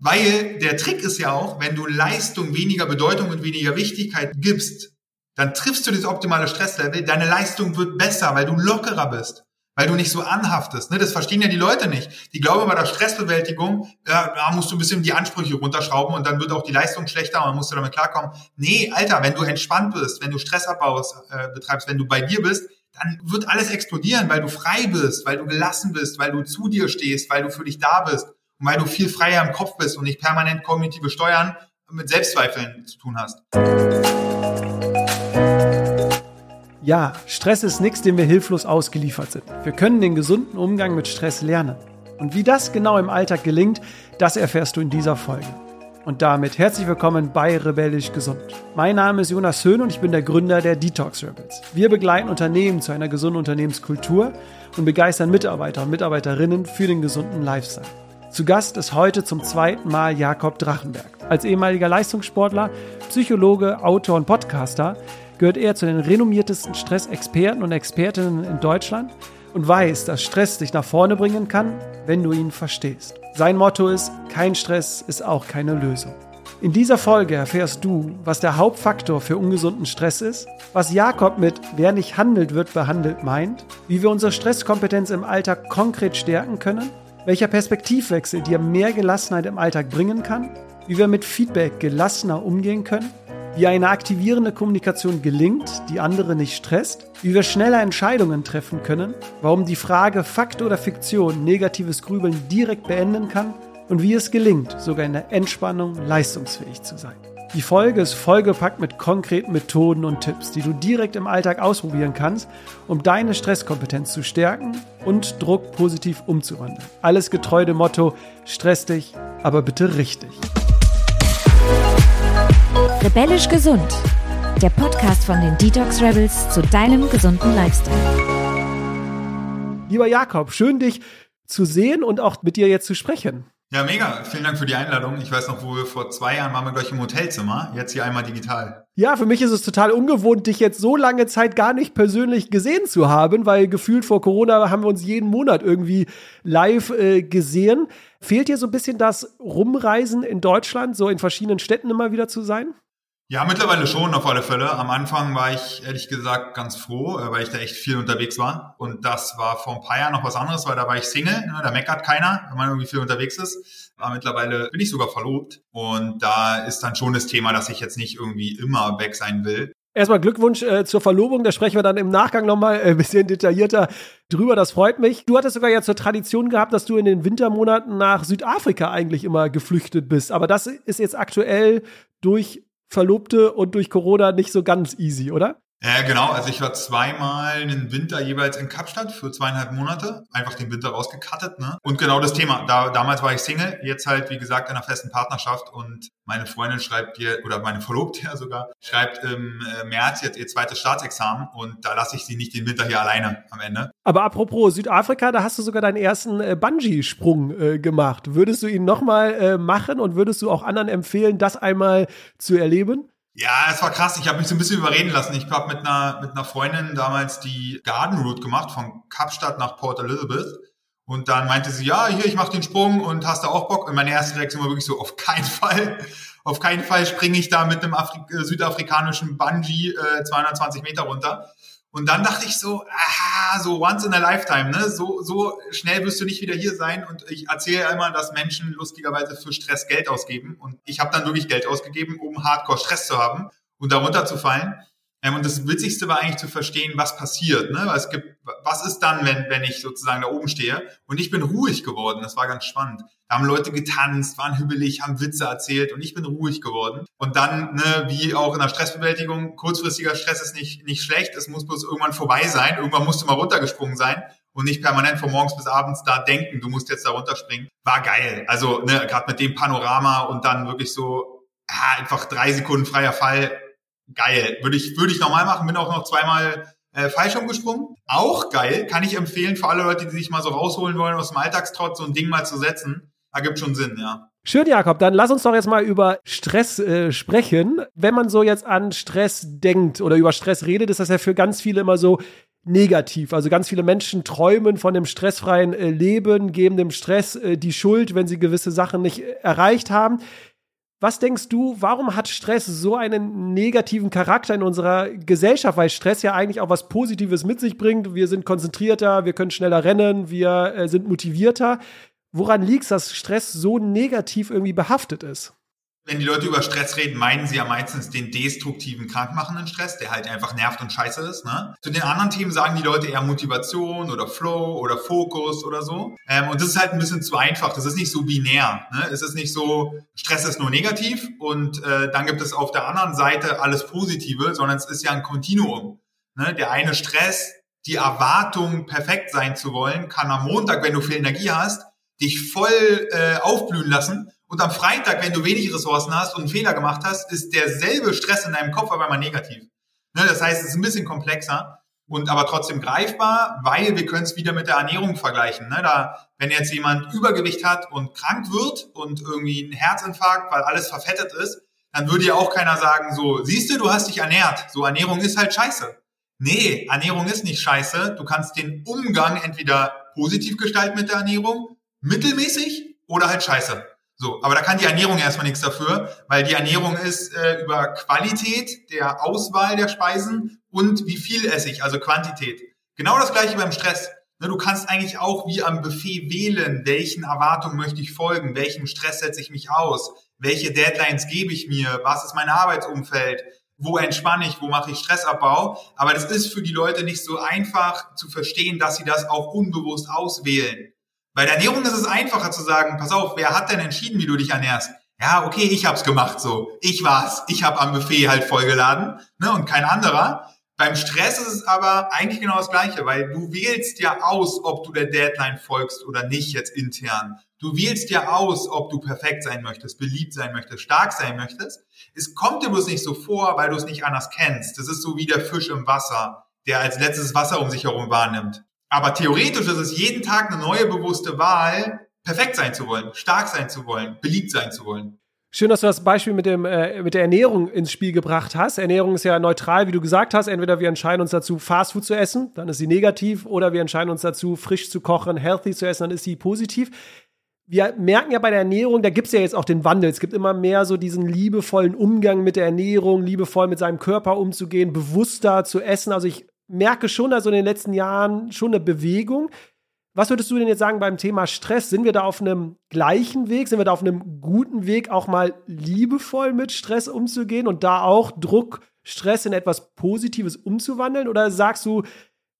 Weil der Trick ist ja auch, wenn du Leistung weniger Bedeutung und weniger Wichtigkeit gibst, dann triffst du das optimale Stresslevel, deine Leistung wird besser, weil du lockerer bist, weil du nicht so anhaftest. Ne? Das verstehen ja die Leute nicht. Die glauben bei der Stressbewältigung, ja, da musst du ein bisschen die Ansprüche runterschrauben und dann wird auch die Leistung schlechter und dann musst du damit klarkommen. Nee, Alter, wenn du entspannt bist, wenn du Stressabbau äh, betreibst, wenn du bei dir bist, dann wird alles explodieren, weil du frei bist, weil du gelassen bist, weil du zu dir stehst, weil du für dich da bist und weil du viel freier im Kopf bist und nicht permanent kognitive Steuern mit Selbstzweifeln zu tun hast. Ja, Stress ist nichts, dem wir hilflos ausgeliefert sind. Wir können den gesunden Umgang mit Stress lernen. Und wie das genau im Alltag gelingt, das erfährst du in dieser Folge. Und damit herzlich willkommen bei Rebellisch Gesund. Mein Name ist Jonas Höhn und ich bin der Gründer der Detox Rebels. Wir begleiten Unternehmen zu einer gesunden Unternehmenskultur und begeistern Mitarbeiter und Mitarbeiterinnen für den gesunden Lifestyle. Zu Gast ist heute zum zweiten Mal Jakob Drachenberg. Als ehemaliger Leistungssportler, Psychologe, Autor und Podcaster gehört er zu den renommiertesten Stressexperten und Expertinnen in Deutschland und weiß, dass Stress dich nach vorne bringen kann, wenn du ihn verstehst. Sein Motto ist, kein Stress ist auch keine Lösung. In dieser Folge erfährst du, was der Hauptfaktor für ungesunden Stress ist, was Jakob mit Wer nicht handelt, wird behandelt meint, wie wir unsere Stresskompetenz im Alltag konkret stärken können, welcher Perspektivwechsel dir mehr Gelassenheit im Alltag bringen kann, wie wir mit Feedback gelassener umgehen können wie eine aktivierende Kommunikation gelingt, die andere nicht stresst, wie wir schneller Entscheidungen treffen können, warum die Frage Fakt oder Fiktion negatives Grübeln direkt beenden kann und wie es gelingt, sogar in der Entspannung leistungsfähig zu sein. Die Folge ist vollgepackt mit konkreten Methoden und Tipps, die du direkt im Alltag ausprobieren kannst, um deine Stresskompetenz zu stärken und Druck positiv umzuwandeln. Alles getreu dem Motto, stress dich, aber bitte richtig. Rebellisch gesund. Der Podcast von den Detox Rebels zu deinem gesunden Lifestyle. Lieber Jakob, schön dich zu sehen und auch mit dir jetzt zu sprechen. Ja, mega. Vielen Dank für die Einladung. Ich weiß noch, wo wir vor zwei Jahren waren wir gleich im Hotelzimmer. Jetzt hier einmal digital. Ja, für mich ist es total ungewohnt, dich jetzt so lange Zeit gar nicht persönlich gesehen zu haben, weil gefühlt vor Corona haben wir uns jeden Monat irgendwie live äh, gesehen. Fehlt dir so ein bisschen das Rumreisen in Deutschland, so in verschiedenen Städten immer wieder zu sein? Ja, mittlerweile schon, auf alle Fälle. Am Anfang war ich ehrlich gesagt ganz froh, äh, weil ich da echt viel unterwegs war. Und das war vor ein paar Jahren noch was anderes, weil da war ich Single, ne? da meckert keiner, wenn man irgendwie viel unterwegs ist. Aber mittlerweile bin ich sogar verlobt. Und da ist dann schon das Thema, dass ich jetzt nicht irgendwie immer weg sein will. Erstmal Glückwunsch äh, zur Verlobung, da sprechen wir dann im Nachgang nochmal äh, ein bisschen detaillierter drüber, das freut mich. Du hattest sogar ja zur Tradition gehabt, dass du in den Wintermonaten nach Südafrika eigentlich immer geflüchtet bist. Aber das ist jetzt aktuell durch Verlobte und durch Corona nicht so ganz easy, oder? Ja, genau. Also ich war zweimal einen Winter jeweils in Kapstadt für zweieinhalb Monate. Einfach den Winter rausgekattet, ne? Und genau das Thema. Da, damals war ich Single, jetzt halt, wie gesagt, in einer festen Partnerschaft und meine Freundin schreibt dir, oder meine Verlobte ja sogar, schreibt im äh, März jetzt ihr zweites Staatsexamen und da lasse ich sie nicht den Winter hier alleine am Ende. Aber apropos Südafrika, da hast du sogar deinen ersten äh, Bungee-Sprung äh, gemacht. Würdest du ihn nochmal äh, machen und würdest du auch anderen empfehlen, das einmal zu erleben? Ja, es war krass. Ich habe mich so ein bisschen überreden lassen. Ich habe mit einer, mit einer Freundin damals die Garden Route gemacht, von Kapstadt nach Port Elizabeth. Und dann meinte sie, ja, hier, ich mache den Sprung und hast du auch Bock? Und meine erste Reaktion war wirklich so, auf keinen Fall. Auf keinen Fall springe ich da mit einem Afri äh, südafrikanischen Bungee äh, 220 Meter runter. Und dann dachte ich so, aha, so once in a lifetime, ne? So, so schnell wirst du nicht wieder hier sein. Und ich erzähle ja immer, dass Menschen lustigerweise für Stress Geld ausgeben. Und ich habe dann wirklich Geld ausgegeben, um Hardcore Stress zu haben und darunter zu fallen. Ähm, und das Witzigste war eigentlich zu verstehen, was passiert. Ne? Es gibt, was ist dann, wenn, wenn ich sozusagen da oben stehe? Und ich bin ruhig geworden. Das war ganz spannend. Da haben Leute getanzt, waren hübelig, haben Witze erzählt und ich bin ruhig geworden. Und dann, ne, wie auch in der Stressbewältigung, kurzfristiger Stress ist nicht, nicht schlecht. Es muss bloß irgendwann vorbei sein. Irgendwann musst du mal runtergesprungen sein und nicht permanent von morgens bis abends da denken, du musst jetzt da runterspringen. War geil. Also, ne, gerade mit dem Panorama und dann wirklich so, ah, einfach drei Sekunden freier Fall geil. Würde ich, würde ich nochmal machen, bin auch noch zweimal äh, Fallschirm gesprungen. Auch geil, kann ich empfehlen für alle Leute, die sich mal so rausholen wollen aus dem Alltagstrotz, so ein Ding mal zu setzen. Da gibt schon Sinn, ja. Schön, Jakob. Dann lass uns doch jetzt mal über Stress äh, sprechen. Wenn man so jetzt an Stress denkt oder über Stress redet, ist das ja für ganz viele immer so, negativ. Also ganz viele Menschen träumen von dem stressfreien äh, Leben, geben dem Stress äh, die Schuld, wenn sie gewisse Sachen nicht äh, erreicht haben. Was denkst du, warum hat Stress so einen negativen Charakter in unserer Gesellschaft? Weil Stress ja eigentlich auch was Positives mit sich bringt. Wir sind konzentrierter, wir können schneller rennen, wir äh, sind motivierter. Woran liegt es, dass Stress so negativ irgendwie behaftet ist? Wenn die Leute über Stress reden, meinen sie ja meistens den destruktiven, krankmachenden Stress, der halt einfach nervt und scheiße ist. Ne? Zu den anderen Themen sagen die Leute eher Motivation oder Flow oder Fokus oder so. Ähm, und das ist halt ein bisschen zu einfach. Das ist nicht so binär. Ne? Es ist nicht so, Stress ist nur negativ und äh, dann gibt es auf der anderen Seite alles Positive, sondern es ist ja ein Kontinuum. Ne? Der eine Stress, die Erwartung, perfekt sein zu wollen, kann am Montag, wenn du viel Energie hast, dich voll äh, aufblühen lassen und am Freitag, wenn du wenig Ressourcen hast und einen Fehler gemacht hast, ist derselbe Stress in deinem Kopf aber einmal negativ. Ne, das heißt, es ist ein bisschen komplexer und aber trotzdem greifbar, weil wir können es wieder mit der Ernährung vergleichen. Ne? Da, wenn jetzt jemand Übergewicht hat und krank wird und irgendwie einen Herzinfarkt, weil alles verfettet ist, dann würde ja auch keiner sagen, so, siehst du, du hast dich ernährt. So, Ernährung ist halt scheiße. Nee, Ernährung ist nicht scheiße. Du kannst den Umgang entweder positiv gestalten mit der Ernährung, mittelmäßig oder halt scheiße. So, aber da kann die Ernährung erstmal nichts dafür, weil die Ernährung ist äh, über Qualität der Auswahl der Speisen und wie viel esse ich, also Quantität. Genau das gleiche beim Stress. Ne, du kannst eigentlich auch wie am Buffet wählen, welchen Erwartungen möchte ich folgen, welchem Stress setze ich mich aus, welche Deadlines gebe ich mir, was ist mein Arbeitsumfeld, wo entspanne ich, wo mache ich Stressabbau. Aber das ist für die Leute nicht so einfach zu verstehen, dass sie das auch unbewusst auswählen. Bei der Ernährung ist es einfacher zu sagen, pass auf, wer hat denn entschieden, wie du dich ernährst? Ja, okay, ich hab's gemacht so. Ich war's. Ich hab am Buffet halt vollgeladen ne, und kein anderer. Beim Stress ist es aber eigentlich genau das Gleiche, weil du wählst ja aus, ob du der Deadline folgst oder nicht jetzt intern. Du wählst ja aus, ob du perfekt sein möchtest, beliebt sein möchtest, stark sein möchtest. Es kommt dir bloß nicht so vor, weil du es nicht anders kennst. Das ist so wie der Fisch im Wasser, der als letztes Wasser um sich herum wahrnimmt. Aber theoretisch ist es jeden Tag eine neue bewusste Wahl, perfekt sein zu wollen, stark sein zu wollen, beliebt sein zu wollen. Schön, dass du das Beispiel mit, dem, äh, mit der Ernährung ins Spiel gebracht hast. Ernährung ist ja neutral, wie du gesagt hast. Entweder wir entscheiden uns dazu, Fastfood zu essen, dann ist sie negativ, oder wir entscheiden uns dazu, frisch zu kochen, healthy zu essen, dann ist sie positiv. Wir merken ja bei der Ernährung, da gibt es ja jetzt auch den Wandel. Es gibt immer mehr so diesen liebevollen Umgang mit der Ernährung, liebevoll mit seinem Körper umzugehen, bewusster zu essen. Also ich merke schon also in den letzten Jahren schon eine Bewegung. Was würdest du denn jetzt sagen beim Thema Stress? Sind wir da auf einem gleichen Weg? Sind wir da auf einem guten Weg, auch mal liebevoll mit Stress umzugehen und da auch Druck, Stress in etwas Positives umzuwandeln? Oder sagst du,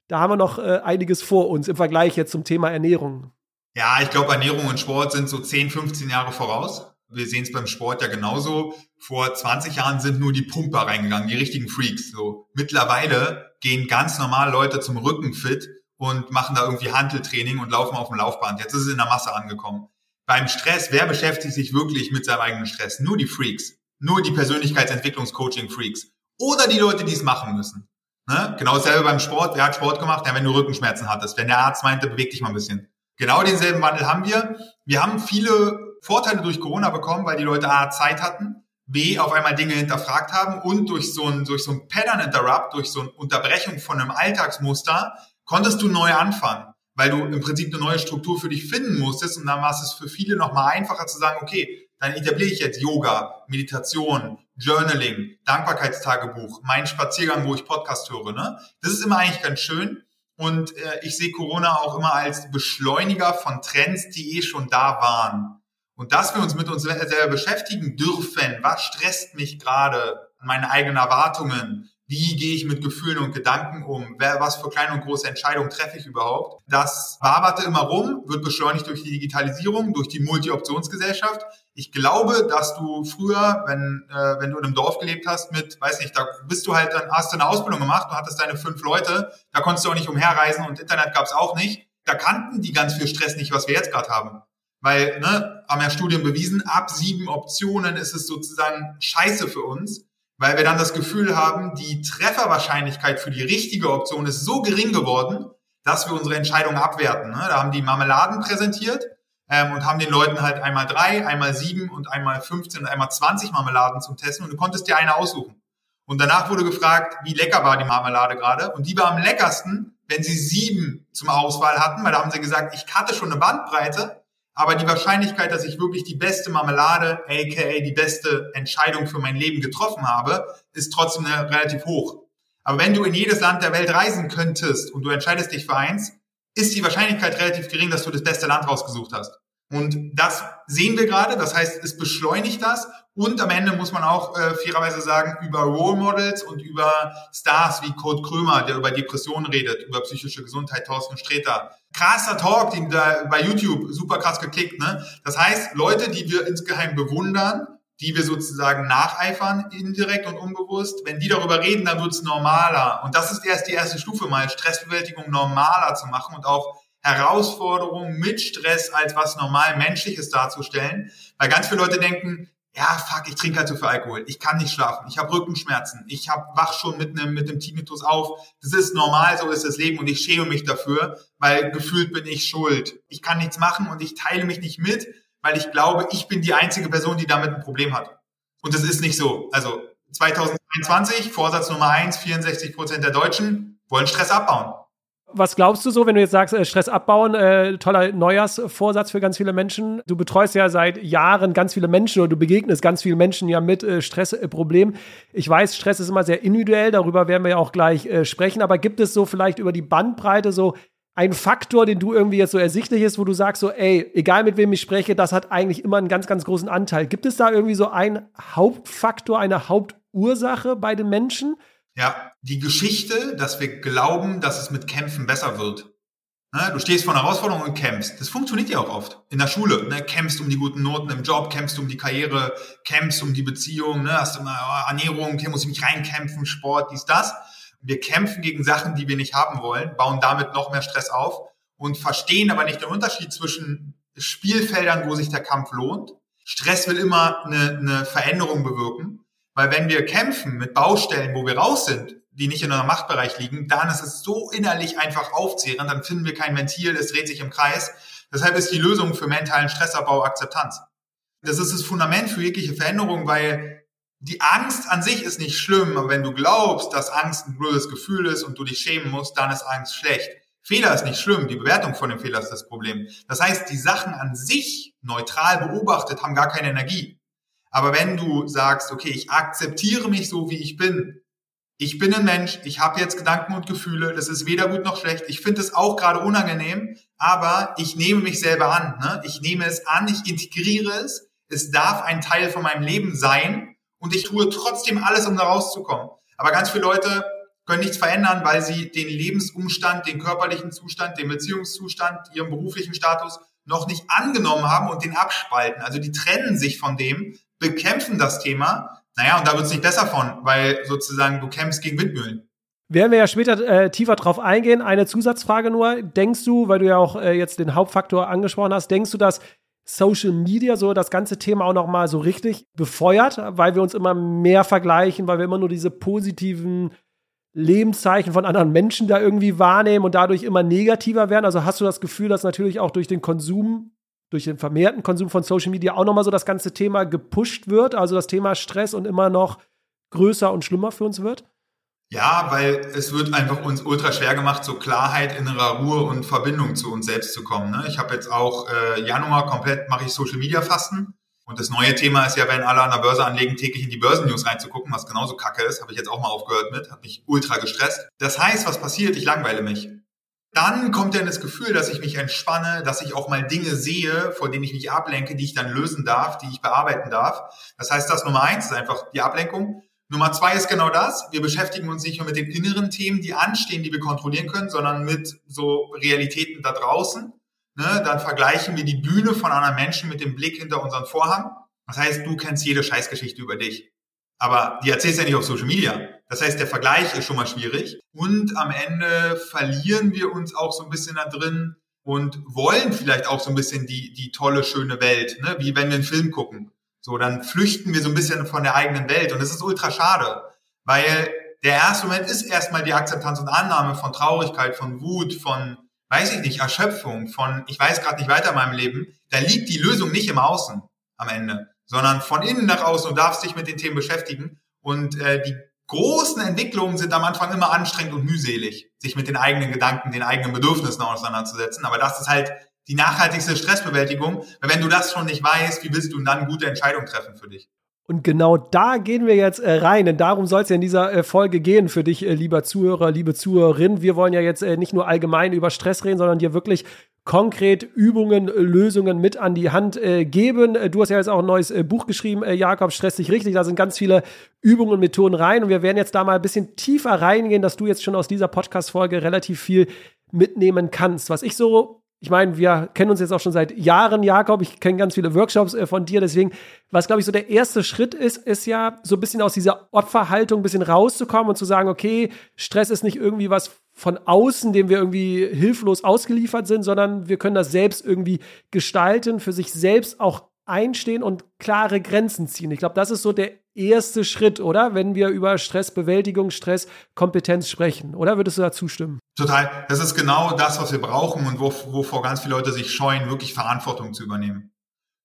da haben wir noch äh, einiges vor uns im Vergleich jetzt zum Thema Ernährung? Ja, ich glaube, Ernährung und Sport sind so 10, 15 Jahre voraus. Wir sehen es beim Sport ja genauso. Vor 20 Jahren sind nur die Pumper reingegangen, die richtigen Freaks. So mittlerweile gehen ganz normal Leute zum Rückenfit und machen da irgendwie Handeltraining und laufen auf dem Laufband. Jetzt ist es in der Masse angekommen. Beim Stress, wer beschäftigt sich wirklich mit seinem eigenen Stress? Nur die Freaks. Nur die Persönlichkeitsentwicklungscoaching-Freaks. Oder die Leute, die es machen müssen. Ne? Genau dasselbe beim Sport. Wer hat Sport gemacht? Ja, wenn du Rückenschmerzen hattest. Wenn der Arzt meinte, beweg dich mal ein bisschen. Genau denselben Wandel haben wir. Wir haben viele Vorteile durch Corona bekommen, weil die Leute A, Zeit hatten, B, auf einmal Dinge hinterfragt haben und durch so ein, durch so ein Pattern Interrupt, durch so eine Unterbrechung von einem Alltagsmuster, konntest du neu anfangen, weil du im Prinzip eine neue Struktur für dich finden musstest und dann war es für viele nochmal einfacher zu sagen, okay, dann etabliere ich jetzt Yoga, Meditation, Journaling, Dankbarkeitstagebuch, mein Spaziergang, wo ich Podcast höre. Ne? Das ist immer eigentlich ganz schön. Und äh, ich sehe Corona auch immer als Beschleuniger von Trends, die eh schon da waren. Und dass wir uns mit uns selber beschäftigen dürfen, was stresst mich gerade, meine eigenen Erwartungen, wie gehe ich mit Gefühlen und Gedanken um, wer, was für kleine und große Entscheidungen treffe ich überhaupt. Das waberte immer rum, wird beschleunigt durch die Digitalisierung, durch die Multi-Optionsgesellschaft. Ich glaube, dass du früher, wenn, äh, wenn du in einem Dorf gelebt hast mit, weiß nicht, da bist du halt, dann hast du eine Ausbildung gemacht, du hattest deine fünf Leute, da konntest du auch nicht umherreisen und Internet gab es auch nicht. Da kannten die ganz viel Stress nicht, was wir jetzt gerade haben. Weil, ne, haben ja Studien bewiesen, ab sieben Optionen ist es sozusagen scheiße für uns, weil wir dann das Gefühl haben, die Trefferwahrscheinlichkeit für die richtige Option ist so gering geworden, dass wir unsere Entscheidung abwerten. Ne? Da haben die Marmeladen präsentiert ähm, und haben den Leuten halt einmal drei, einmal sieben und einmal 15 und einmal 20 Marmeladen zum Testen und du konntest dir eine aussuchen. Und danach wurde gefragt, wie lecker war die Marmelade gerade. Und die war am leckersten, wenn sie sieben zum Auswahl hatten, weil da haben sie gesagt, ich hatte schon eine Bandbreite, aber die Wahrscheinlichkeit, dass ich wirklich die beste Marmelade, aka die beste Entscheidung für mein Leben getroffen habe, ist trotzdem relativ hoch. Aber wenn du in jedes Land der Welt reisen könntest und du entscheidest dich für eins, ist die Wahrscheinlichkeit relativ gering, dass du das beste Land rausgesucht hast. Und das sehen wir gerade, das heißt, es beschleunigt das und am Ende muss man auch äh, fairerweise sagen, über Role Models und über Stars wie Kurt Krömer, der über Depressionen redet, über psychische Gesundheit, Thorsten Sträter. Krasser Talk, den da bei YouTube super krass geklickt, ne? Das heißt, Leute, die wir insgeheim bewundern, die wir sozusagen nacheifern, indirekt und unbewusst, wenn die darüber reden, dann wird's normaler. Und das ist erst die erste Stufe mal, Stressbewältigung normaler zu machen und auch Herausforderungen mit Stress als was normal Menschliches darzustellen. Weil ganz viele Leute denken, ja, fuck, ich trinke halt so viel Alkohol. Ich kann nicht schlafen. Ich habe Rückenschmerzen. Ich hab, wach schon mit einem mit einem Tinnitus auf. Das ist normal, so ist das Leben und ich schäme mich dafür, weil gefühlt bin ich schuld. Ich kann nichts machen und ich teile mich nicht mit, weil ich glaube, ich bin die einzige Person, die damit ein Problem hat. Und das ist nicht so. Also 2022, Vorsatz Nummer eins, 64 Prozent der Deutschen wollen Stress abbauen. Was glaubst du so, wenn du jetzt sagst, äh, Stress abbauen, äh, toller Neujahrsvorsatz für ganz viele Menschen? Du betreust ja seit Jahren ganz viele Menschen oder du begegnest ganz vielen Menschen ja mit äh, Stressproblemen. ich weiß, Stress ist immer sehr individuell, darüber werden wir ja auch gleich äh, sprechen, aber gibt es so vielleicht über die Bandbreite so einen Faktor, den du irgendwie jetzt so ersichtlich ist, wo du sagst so, ey, egal mit wem ich spreche, das hat eigentlich immer einen ganz, ganz großen Anteil. Gibt es da irgendwie so einen Hauptfaktor, eine Hauptursache bei den Menschen? Ja, die Geschichte, dass wir glauben, dass es mit Kämpfen besser wird. Ne, du stehst vor einer Herausforderung und kämpfst. Das funktioniert ja auch oft. In der Schule, ne, kämpfst um die guten Noten im Job, kämpfst um die Karriere, kämpfst um die Beziehung, ne, hast immer oh, Ernährung, muss ich mich reinkämpfen, Sport, dies, das. Wir kämpfen gegen Sachen, die wir nicht haben wollen, bauen damit noch mehr Stress auf und verstehen aber nicht den Unterschied zwischen Spielfeldern, wo sich der Kampf lohnt. Stress will immer eine, eine Veränderung bewirken weil wenn wir kämpfen mit Baustellen, wo wir raus sind, die nicht in unserem Machtbereich liegen, dann ist es so innerlich einfach aufzehrend, dann finden wir kein Ventil, es dreht sich im Kreis. Deshalb ist die Lösung für mentalen Stressabbau Akzeptanz. Das ist das Fundament für jegliche Veränderung, weil die Angst an sich ist nicht schlimm, aber wenn du glaubst, dass Angst ein blödes Gefühl ist und du dich schämen musst, dann ist Angst schlecht. Fehler ist nicht schlimm, die Bewertung von dem Fehler ist das Problem. Das heißt, die Sachen an sich neutral beobachtet haben gar keine Energie. Aber wenn du sagst, okay, ich akzeptiere mich so, wie ich bin, ich bin ein Mensch, ich habe jetzt Gedanken und Gefühle, das ist weder gut noch schlecht, ich finde es auch gerade unangenehm, aber ich nehme mich selber an, ne? ich nehme es an, ich integriere es, es darf ein Teil von meinem Leben sein und ich tue trotzdem alles, um da rauszukommen. Aber ganz viele Leute können nichts verändern, weil sie den Lebensumstand, den körperlichen Zustand, den Beziehungszustand, ihren beruflichen Status noch nicht angenommen haben und den abspalten. Also die trennen sich von dem, bekämpfen das Thema. Naja, und da wird es nicht besser von, weil sozusagen du kämpfst gegen Windmühlen. Werden wir ja später äh, tiefer drauf eingehen. Eine Zusatzfrage nur. Denkst du, weil du ja auch äh, jetzt den Hauptfaktor angesprochen hast, denkst du, dass Social Media so das ganze Thema auch noch mal so richtig befeuert, weil wir uns immer mehr vergleichen, weil wir immer nur diese positiven Lebenszeichen von anderen Menschen da irgendwie wahrnehmen und dadurch immer negativer werden? Also hast du das Gefühl, dass natürlich auch durch den Konsum durch den vermehrten Konsum von Social Media auch nochmal so das ganze Thema gepusht wird, also das Thema Stress und immer noch größer und schlimmer für uns wird? Ja, weil es wird einfach uns ultra schwer gemacht, so Klarheit, innerer Ruhe und Verbindung zu uns selbst zu kommen. Ne? Ich habe jetzt auch äh, Januar komplett mache ich Social Media Fasten. Und das neue Thema ist ja, wenn alle an der Börse anlegen, täglich in die Börsennews reinzugucken, was genauso kacke ist, habe ich jetzt auch mal aufgehört mit, hat mich ultra gestresst. Das heißt, was passiert? Ich langweile mich dann kommt dann das Gefühl, dass ich mich entspanne, dass ich auch mal Dinge sehe, vor denen ich mich ablenke, die ich dann lösen darf, die ich bearbeiten darf. Das heißt, das Nummer eins ist einfach die Ablenkung. Nummer zwei ist genau das. Wir beschäftigen uns nicht nur mit den inneren Themen, die anstehen, die wir kontrollieren können, sondern mit so Realitäten da draußen. Ne? Dann vergleichen wir die Bühne von anderen Menschen mit dem Blick hinter unseren Vorhang. Das heißt, du kennst jede Scheißgeschichte über dich. Aber die erzählst du ja nicht auf Social Media. Das heißt, der Vergleich ist schon mal schwierig. Und am Ende verlieren wir uns auch so ein bisschen da drin und wollen vielleicht auch so ein bisschen die, die tolle, schöne Welt, ne? wie wenn wir einen Film gucken. So, dann flüchten wir so ein bisschen von der eigenen Welt. Und das ist ultra schade, weil der erste Moment ist erstmal die Akzeptanz und Annahme von Traurigkeit, von Wut, von, weiß ich nicht, Erschöpfung, von, ich weiß gerade nicht weiter in meinem Leben. Da liegt die Lösung nicht im Außen am Ende sondern von innen nach außen und darfst dich mit den Themen beschäftigen. Und äh, die großen Entwicklungen sind am Anfang immer anstrengend und mühselig, sich mit den eigenen Gedanken, den eigenen Bedürfnissen auseinanderzusetzen. Aber das ist halt die nachhaltigste Stressbewältigung. Weil wenn du das schon nicht weißt, wie willst du dann gute Entscheidungen treffen für dich? Und genau da gehen wir jetzt äh, rein, denn darum soll es ja in dieser äh, Folge gehen für dich, äh, lieber Zuhörer, liebe Zuhörerin. Wir wollen ja jetzt äh, nicht nur allgemein über Stress reden, sondern dir wirklich konkret Übungen, Lösungen mit an die Hand äh, geben. Äh, du hast ja jetzt auch ein neues äh, Buch geschrieben, äh, Jakob, stress dich richtig. Da sind ganz viele Übungen und Methoden rein und wir werden jetzt da mal ein bisschen tiefer reingehen, dass du jetzt schon aus dieser Podcast-Folge relativ viel mitnehmen kannst. Was ich so ich meine, wir kennen uns jetzt auch schon seit Jahren, Jakob. Ich kenne ganz viele Workshops äh, von dir. Deswegen, was glaube ich so der erste Schritt ist, ist ja so ein bisschen aus dieser Opferhaltung ein bisschen rauszukommen und zu sagen, okay, Stress ist nicht irgendwie was von außen, dem wir irgendwie hilflos ausgeliefert sind, sondern wir können das selbst irgendwie gestalten, für sich selbst auch einstehen und klare Grenzen ziehen. Ich glaube, das ist so der erste Schritt, oder? Wenn wir über Stressbewältigung, Stresskompetenz sprechen. Oder würdest du da zustimmen? Total. Das ist genau das, was wir brauchen und wovor ganz viele Leute sich scheuen, wirklich Verantwortung zu übernehmen.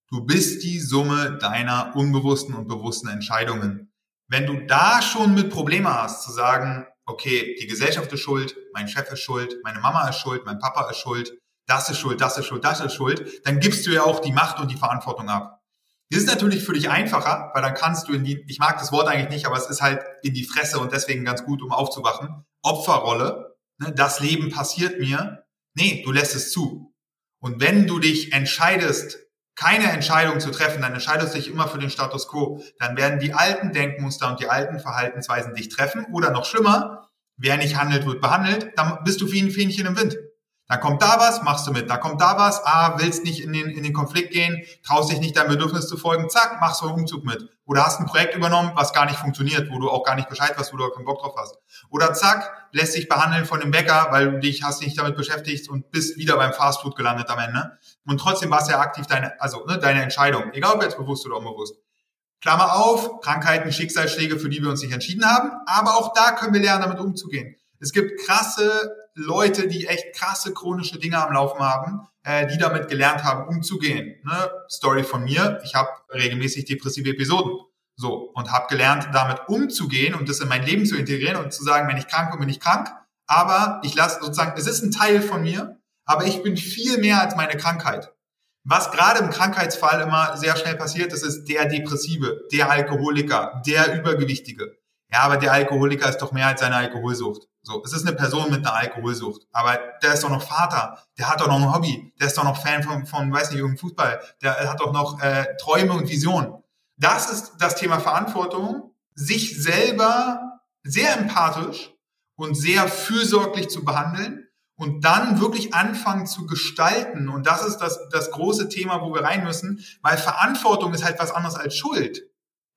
Du bist die Summe deiner unbewussten und bewussten Entscheidungen. Wenn du da schon mit Probleme hast, zu sagen, okay, die Gesellschaft ist schuld, mein Chef ist schuld, meine Mama ist schuld, mein Papa ist schuld, das ist schuld, das ist schuld, das ist schuld, dann gibst du ja auch die Macht und die Verantwortung ab. Das ist natürlich für dich einfacher, weil dann kannst du in die, ich mag das Wort eigentlich nicht, aber es ist halt in die Fresse und deswegen ganz gut, um aufzuwachen. Opferrolle, ne, das Leben passiert mir. Nee, du lässt es zu. Und wenn du dich entscheidest, keine Entscheidung zu treffen, dann entscheidest du dich immer für den Status quo. Dann werden die alten Denkmuster und die alten Verhaltensweisen dich treffen. Oder noch schlimmer, wer nicht handelt, wird behandelt. Dann bist du wie ein Fähnchen im Wind. Da kommt da was, machst du mit. Da kommt da was, ah, willst nicht in den, in den Konflikt gehen, traust dich nicht deinem Bedürfnis zu folgen, zack, machst du einen Umzug mit. Oder hast ein Projekt übernommen, was gar nicht funktioniert, wo du auch gar nicht Bescheid weißt, wo du keinen Bock drauf hast. Oder zack, lässt dich behandeln von dem Bäcker, weil du dich hast dich damit beschäftigt und bist wieder beim Fastfood gelandet am Ende. Und trotzdem war es ja aktiv deine, also ne, deine Entscheidung, egal ob jetzt bewusst oder unbewusst. Klammer auf, Krankheiten, Schicksalsschläge, für die wir uns nicht entschieden haben, aber auch da können wir lernen, damit umzugehen. Es gibt krasse Leute, die echt krasse chronische Dinge am Laufen haben, äh, die damit gelernt haben, umzugehen. Ne? Story von mir, ich habe regelmäßig depressive Episoden. So, und habe gelernt, damit umzugehen und das in mein Leben zu integrieren und zu sagen, wenn ich krank bin, bin ich krank. Aber ich lasse sozusagen, es ist ein Teil von mir, aber ich bin viel mehr als meine Krankheit. Was gerade im Krankheitsfall immer sehr schnell passiert, das ist der Depressive, der Alkoholiker, der Übergewichtige. Ja, aber der Alkoholiker ist doch mehr als seine Alkoholsucht. So, es ist eine Person mit einer Alkoholsucht, aber der ist doch noch Vater, der hat doch noch ein Hobby, der ist doch noch Fan von, von weiß nicht, irgendeinem Fußball, der hat doch noch äh, Träume und Visionen. Das ist das Thema Verantwortung, sich selber sehr empathisch und sehr fürsorglich zu behandeln und dann wirklich anfangen zu gestalten. Und das ist das, das große Thema, wo wir rein müssen, weil Verantwortung ist halt was anderes als Schuld.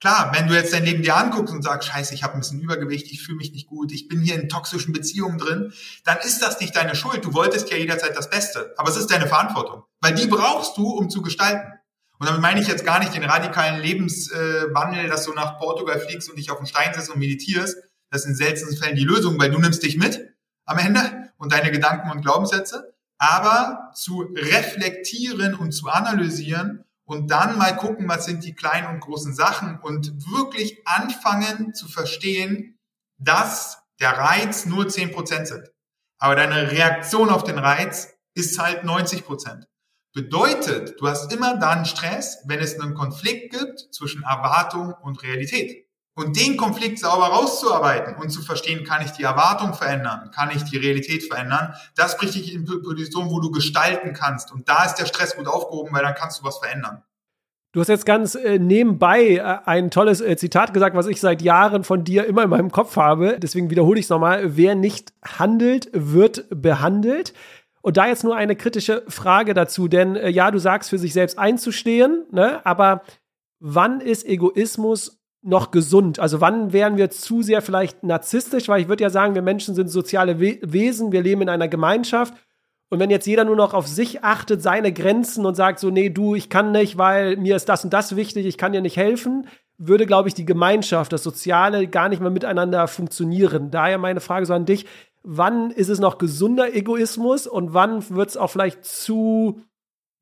Klar, wenn du jetzt dein Leben dir anguckst und sagst, scheiße, ich habe ein bisschen Übergewicht, ich fühle mich nicht gut, ich bin hier in toxischen Beziehungen drin, dann ist das nicht deine Schuld. Du wolltest ja jederzeit das Beste, aber es ist deine Verantwortung, weil die brauchst du, um zu gestalten. Und damit meine ich jetzt gar nicht den radikalen Lebenswandel, dass du nach Portugal fliegst und dich auf den Stein setzt und meditierst. Das ist in seltensten Fällen die Lösung, weil du nimmst dich mit am Ende und deine Gedanken und Glaubenssätze. Aber zu reflektieren und zu analysieren und dann mal gucken, was sind die kleinen und großen Sachen und wirklich anfangen zu verstehen, dass der Reiz nur 10% sind. Aber deine Reaktion auf den Reiz ist halt 90%. Bedeutet, du hast immer dann Stress, wenn es einen Konflikt gibt zwischen Erwartung und Realität. Und den Konflikt sauber rauszuarbeiten und zu verstehen, kann ich die Erwartung verändern, kann ich die Realität verändern, das bringt dich in Position, wo du gestalten kannst. Und da ist der Stress gut aufgehoben, weil dann kannst du was verändern. Du hast jetzt ganz äh, nebenbei äh, ein tolles äh, Zitat gesagt, was ich seit Jahren von dir immer in meinem Kopf habe. Deswegen wiederhole ich es nochmal. Wer nicht handelt, wird behandelt. Und da jetzt nur eine kritische Frage dazu, denn äh, ja, du sagst, für sich selbst einzustehen, ne? aber wann ist Egoismus noch gesund? Also wann wären wir zu sehr vielleicht narzisstisch? Weil ich würde ja sagen, wir Menschen sind soziale We Wesen, wir leben in einer Gemeinschaft. Und wenn jetzt jeder nur noch auf sich achtet, seine Grenzen und sagt so, nee, du, ich kann nicht, weil mir ist das und das wichtig, ich kann dir nicht helfen, würde, glaube ich, die Gemeinschaft, das Soziale gar nicht mehr miteinander funktionieren. Daher meine Frage so an dich, wann ist es noch gesunder Egoismus und wann wird es auch vielleicht zu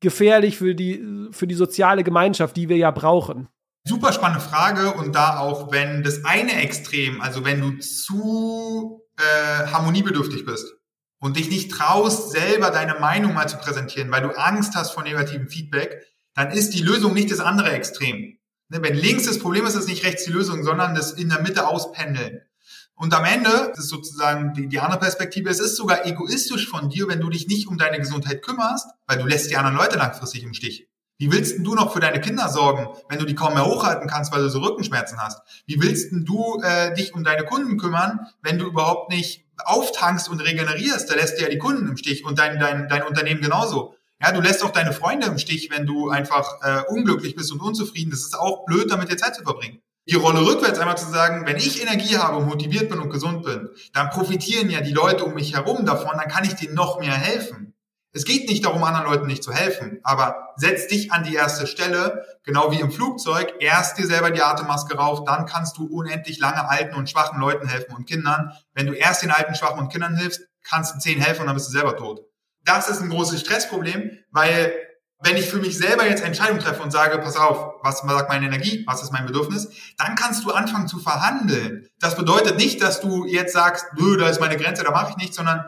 gefährlich für die, für die soziale Gemeinschaft, die wir ja brauchen? Super spannende Frage und da auch, wenn das eine Extrem, also wenn du zu äh, harmoniebedürftig bist und dich nicht traust, selber deine Meinung mal zu präsentieren, weil du Angst hast vor negativem Feedback, dann ist die Lösung nicht das andere Extrem. Ne, wenn links das Problem ist, ist nicht rechts die Lösung, sondern das in der Mitte auspendeln. Und am Ende ist sozusagen die, die andere Perspektive, es ist sogar egoistisch von dir, wenn du dich nicht um deine Gesundheit kümmerst, weil du lässt die anderen Leute langfristig im Stich. Wie willst denn du noch für deine Kinder sorgen, wenn du die kaum mehr hochhalten kannst, weil du so Rückenschmerzen hast? Wie willst denn du äh, dich um deine Kunden kümmern, wenn du überhaupt nicht auftankst und regenerierst? Da lässt du ja die Kunden im Stich und dein, dein, dein Unternehmen genauso. Ja, du lässt auch deine Freunde im Stich, wenn du einfach äh, unglücklich bist und unzufrieden. Das ist auch blöd, damit dir Zeit zu verbringen. Die Rolle rückwärts einmal zu sagen, wenn ich Energie habe, motiviert bin und gesund bin, dann profitieren ja die Leute um mich herum davon, dann kann ich denen noch mehr helfen. Es geht nicht darum, anderen Leuten nicht zu helfen, aber setz dich an die erste Stelle, genau wie im Flugzeug, erst dir selber die Atemmaske rauf, dann kannst du unendlich lange alten und schwachen Leuten helfen und Kindern. Wenn du erst den alten, schwachen und Kindern hilfst, kannst du zehn helfen und dann bist du selber tot. Das ist ein großes Stressproblem, weil wenn ich für mich selber jetzt Entscheidungen treffe und sage, pass auf, was sagt meine Energie, was ist mein Bedürfnis, dann kannst du anfangen zu verhandeln. Das bedeutet nicht, dass du jetzt sagst, nö, da ist meine Grenze, da mache ich nichts, sondern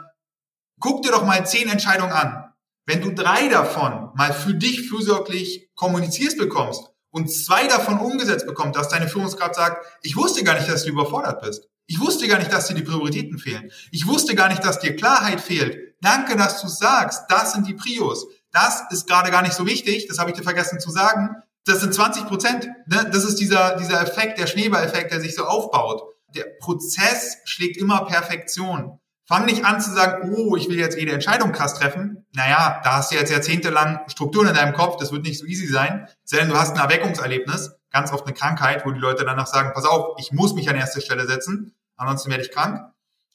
Guck dir doch mal zehn Entscheidungen an. Wenn du drei davon mal für dich fürsorglich kommunizierst bekommst und zwei davon umgesetzt bekommst, dass deine Führungskraft sagt, ich wusste gar nicht, dass du überfordert bist. Ich wusste gar nicht, dass dir die Prioritäten fehlen. Ich wusste gar nicht, dass dir Klarheit fehlt. Danke, dass du sagst. Das sind die Prios. Das ist gerade gar nicht so wichtig. Das habe ich dir vergessen zu sagen. Das sind 20 Prozent. Ne? Das ist dieser, dieser Effekt, der Schneeballeffekt, der sich so aufbaut. Der Prozess schlägt immer Perfektion. Fang nicht an zu sagen, oh, ich will jetzt jede Entscheidung krass treffen. Naja, da hast du jetzt jahrzehntelang Strukturen in deinem Kopf, das wird nicht so easy sein. Denn du hast ein Erweckungserlebnis, ganz oft eine Krankheit, wo die Leute danach sagen, pass auf, ich muss mich an erste Stelle setzen, ansonsten werde ich krank.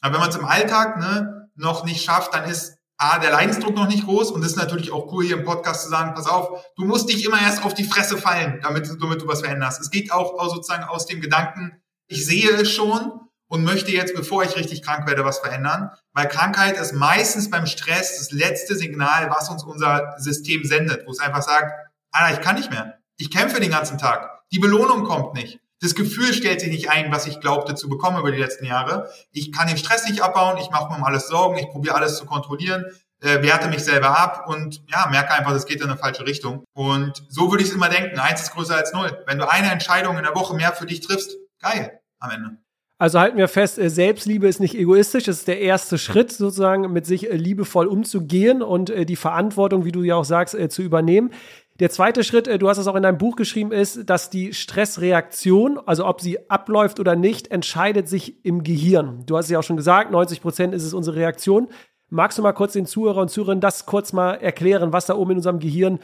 Aber wenn man es im Alltag ne, noch nicht schafft, dann ist A, der Leidensdruck noch nicht groß und es ist natürlich auch cool, hier im Podcast zu sagen, pass auf, du musst dich immer erst auf die Fresse fallen, damit, damit du was veränderst. Es geht auch sozusagen aus dem Gedanken, ich sehe es schon, und möchte jetzt, bevor ich richtig krank werde, was verändern. Weil Krankheit ist meistens beim Stress das letzte Signal, was uns unser System sendet, wo es einfach sagt, Alter, ich kann nicht mehr. Ich kämpfe den ganzen Tag. Die Belohnung kommt nicht. Das Gefühl stellt sich nicht ein, was ich glaubte zu bekommen über die letzten Jahre. Ich kann den Stress nicht abbauen, ich mache mir um alles Sorgen, ich probiere alles zu kontrollieren, äh, werte mich selber ab und ja, merke einfach, das geht in eine falsche Richtung. Und so würde ich es immer denken. Eins ist größer als null. Wenn du eine Entscheidung in der Woche mehr für dich triffst, geil am Ende. Also halten wir fest, äh, Selbstliebe ist nicht egoistisch, es ist der erste Schritt sozusagen, mit sich äh, liebevoll umzugehen und äh, die Verantwortung, wie du ja auch sagst, zu übernehmen. Der zweite Schritt, du hast es auch in deinem Buch geschrieben, ist, dass die Stressreaktion, also ob sie abläuft oder nicht, entscheidet sich im Gehirn. Du hast es ja auch schon gesagt, 90 Prozent ist es unsere Reaktion. Magst du mal kurz den Zuhörer und Zuhörern das kurz mal erklären, was da oben in unserem Gehirn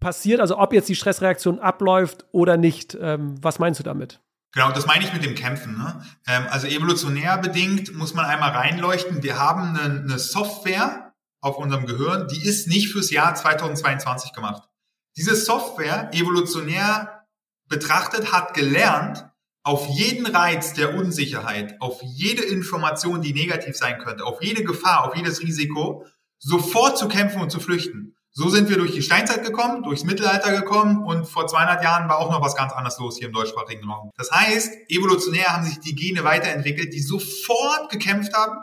passiert? Also ob jetzt die Stressreaktion abläuft oder nicht. Ähm, was meinst du damit? Genau, das meine ich mit dem Kämpfen. Ne? Ähm, also evolutionär bedingt muss man einmal reinleuchten. Wir haben eine, eine Software auf unserem Gehirn, die ist nicht fürs Jahr 2022 gemacht. Diese Software, evolutionär betrachtet, hat gelernt, auf jeden Reiz der Unsicherheit, auf jede Information, die negativ sein könnte, auf jede Gefahr, auf jedes Risiko, sofort zu kämpfen und zu flüchten. So sind wir durch die Steinzeit gekommen, durchs Mittelalter gekommen und vor 200 Jahren war auch noch was ganz anderes los hier im deutschsprachigen Raum. Das heißt, evolutionär haben sich die Gene weiterentwickelt, die sofort gekämpft haben,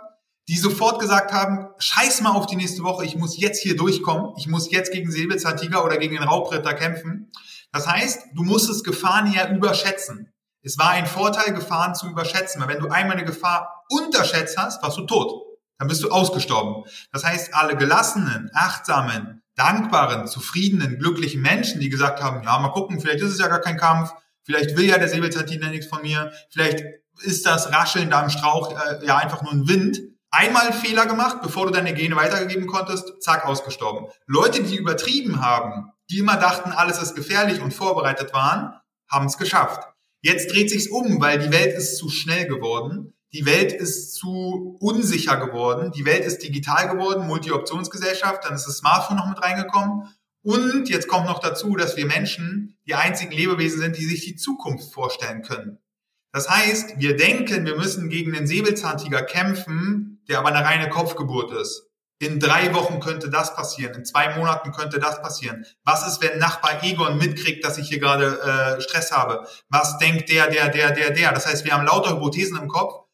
die sofort gesagt haben, scheiß mal auf die nächste Woche, ich muss jetzt hier durchkommen, ich muss jetzt gegen Säbelzahntiger oder gegen den Raubritter kämpfen. Das heißt, du musstest Gefahren ja überschätzen. Es war ein Vorteil, Gefahren zu überschätzen, weil wenn du einmal eine Gefahr unterschätzt hast, warst du tot. Dann bist du ausgestorben. Das heißt, alle gelassenen, achtsamen, dankbaren, zufriedenen, glücklichen Menschen, die gesagt haben, ja, mal gucken, vielleicht ist es ja gar kein Kampf, vielleicht will ja der Säbelzahntiger nichts von mir, vielleicht ist das Rascheln da im Strauch äh, ja einfach nur ein Wind. Einmal Fehler gemacht, bevor du deine Gene weitergegeben konntest, zack, ausgestorben. Leute, die übertrieben haben, die immer dachten, alles ist gefährlich und vorbereitet waren, haben es geschafft. Jetzt dreht sich's um, weil die Welt ist zu schnell geworden. Die Welt ist zu unsicher geworden. Die Welt ist digital geworden, Multi-Optionsgesellschaft. Dann ist das Smartphone noch mit reingekommen. Und jetzt kommt noch dazu, dass wir Menschen die einzigen Lebewesen sind, die sich die Zukunft vorstellen können. Das heißt, wir denken, wir müssen gegen den Säbelzahntiger kämpfen, der aber eine reine Kopfgeburt ist. In drei Wochen könnte das passieren, in zwei Monaten könnte das passieren. Was ist, wenn Nachbar Egon mitkriegt, dass ich hier gerade äh, Stress habe? Was denkt der, der, der, der, der? Das heißt, wir haben lauter Hypothesen im Kopf,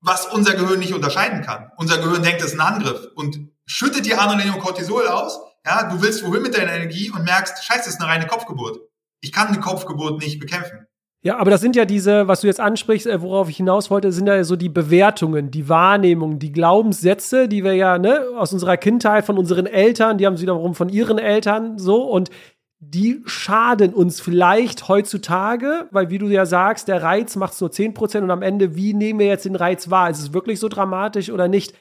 was unser Gehirn nicht unterscheiden kann. Unser Gehirn denkt, es ist ein Angriff und schüttet dir Adrenalin und Cortisol aus. Ja, du willst wohin mit deiner Energie und merkst, scheiße, das ist eine reine Kopfgeburt. Ich kann eine Kopfgeburt nicht bekämpfen. Ja, aber das sind ja diese, was du jetzt ansprichst, äh, worauf ich hinaus wollte, sind ja so die Bewertungen, die Wahrnehmungen, die Glaubenssätze, die wir ja ne, aus unserer Kindheit, von unseren Eltern, die haben sie wiederum von ihren Eltern so und die schaden uns vielleicht heutzutage, weil wie du ja sagst, der Reiz macht nur 10% und am Ende, wie nehmen wir jetzt den Reiz wahr? Ist es wirklich so dramatisch oder nicht?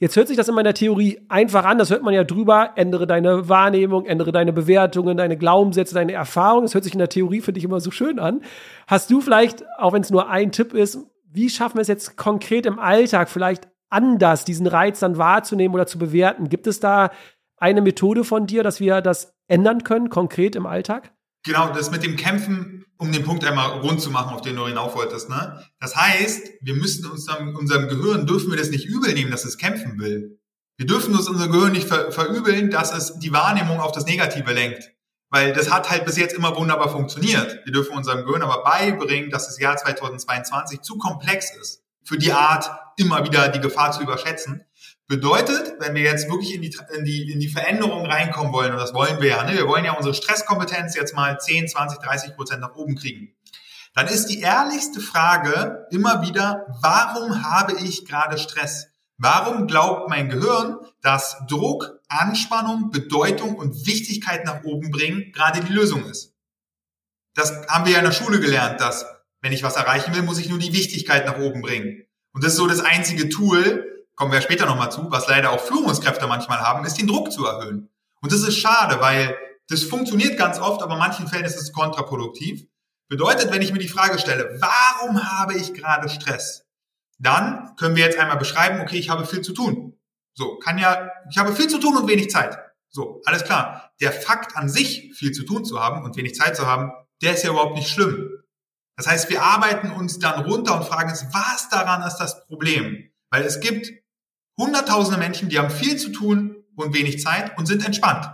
Jetzt hört sich das in meiner Theorie einfach an, das hört man ja drüber, ändere deine Wahrnehmung, ändere deine Bewertungen, deine Glaubenssätze, deine Erfahrungen. Das hört sich in der Theorie für dich immer so schön an. Hast du vielleicht, auch wenn es nur ein Tipp ist, wie schaffen wir es jetzt konkret im Alltag vielleicht anders, diesen Reiz dann wahrzunehmen oder zu bewerten? Gibt es da eine Methode von dir, dass wir das ändern können, konkret im Alltag? Genau, das mit dem Kämpfen, um den Punkt einmal rund zu machen, auf den du hinauf wolltest. Ne? Das heißt, wir müssen uns dann, unserem Gehirn, dürfen wir das nicht übel nehmen, dass es kämpfen will. Wir dürfen uns unser Gehirn nicht ver verübeln, dass es die Wahrnehmung auf das Negative lenkt. Weil das hat halt bis jetzt immer wunderbar funktioniert. Wir dürfen unserem Gehirn aber beibringen, dass das Jahr 2022 zu komplex ist, für die Art immer wieder die Gefahr zu überschätzen. Bedeutet, wenn wir jetzt wirklich in die, in die, in die Veränderung reinkommen wollen, und das wollen wir ja, ne? wir wollen ja unsere Stresskompetenz jetzt mal 10, 20, 30 Prozent nach oben kriegen, dann ist die ehrlichste Frage immer wieder, warum habe ich gerade Stress? Warum glaubt mein Gehirn, dass Druck, Anspannung, Bedeutung und Wichtigkeit nach oben bringen gerade die Lösung ist? Das haben wir ja in der Schule gelernt, dass wenn ich was erreichen will, muss ich nur die Wichtigkeit nach oben bringen. Und das ist so das einzige Tool, kommen wir später nochmal zu, was leider auch Führungskräfte manchmal haben, ist den Druck zu erhöhen. Und das ist schade, weil das funktioniert ganz oft, aber in manchen Fällen ist es kontraproduktiv. Bedeutet, wenn ich mir die Frage stelle, warum habe ich gerade Stress? Dann können wir jetzt einmal beschreiben, okay, ich habe viel zu tun. So, kann ja, ich habe viel zu tun und wenig Zeit. So, alles klar. Der Fakt an sich, viel zu tun zu haben und wenig Zeit zu haben, der ist ja überhaupt nicht schlimm. Das heißt, wir arbeiten uns dann runter und fragen uns, was daran ist das Problem? Weil es gibt hunderttausende Menschen, die haben viel zu tun und wenig Zeit und sind entspannt.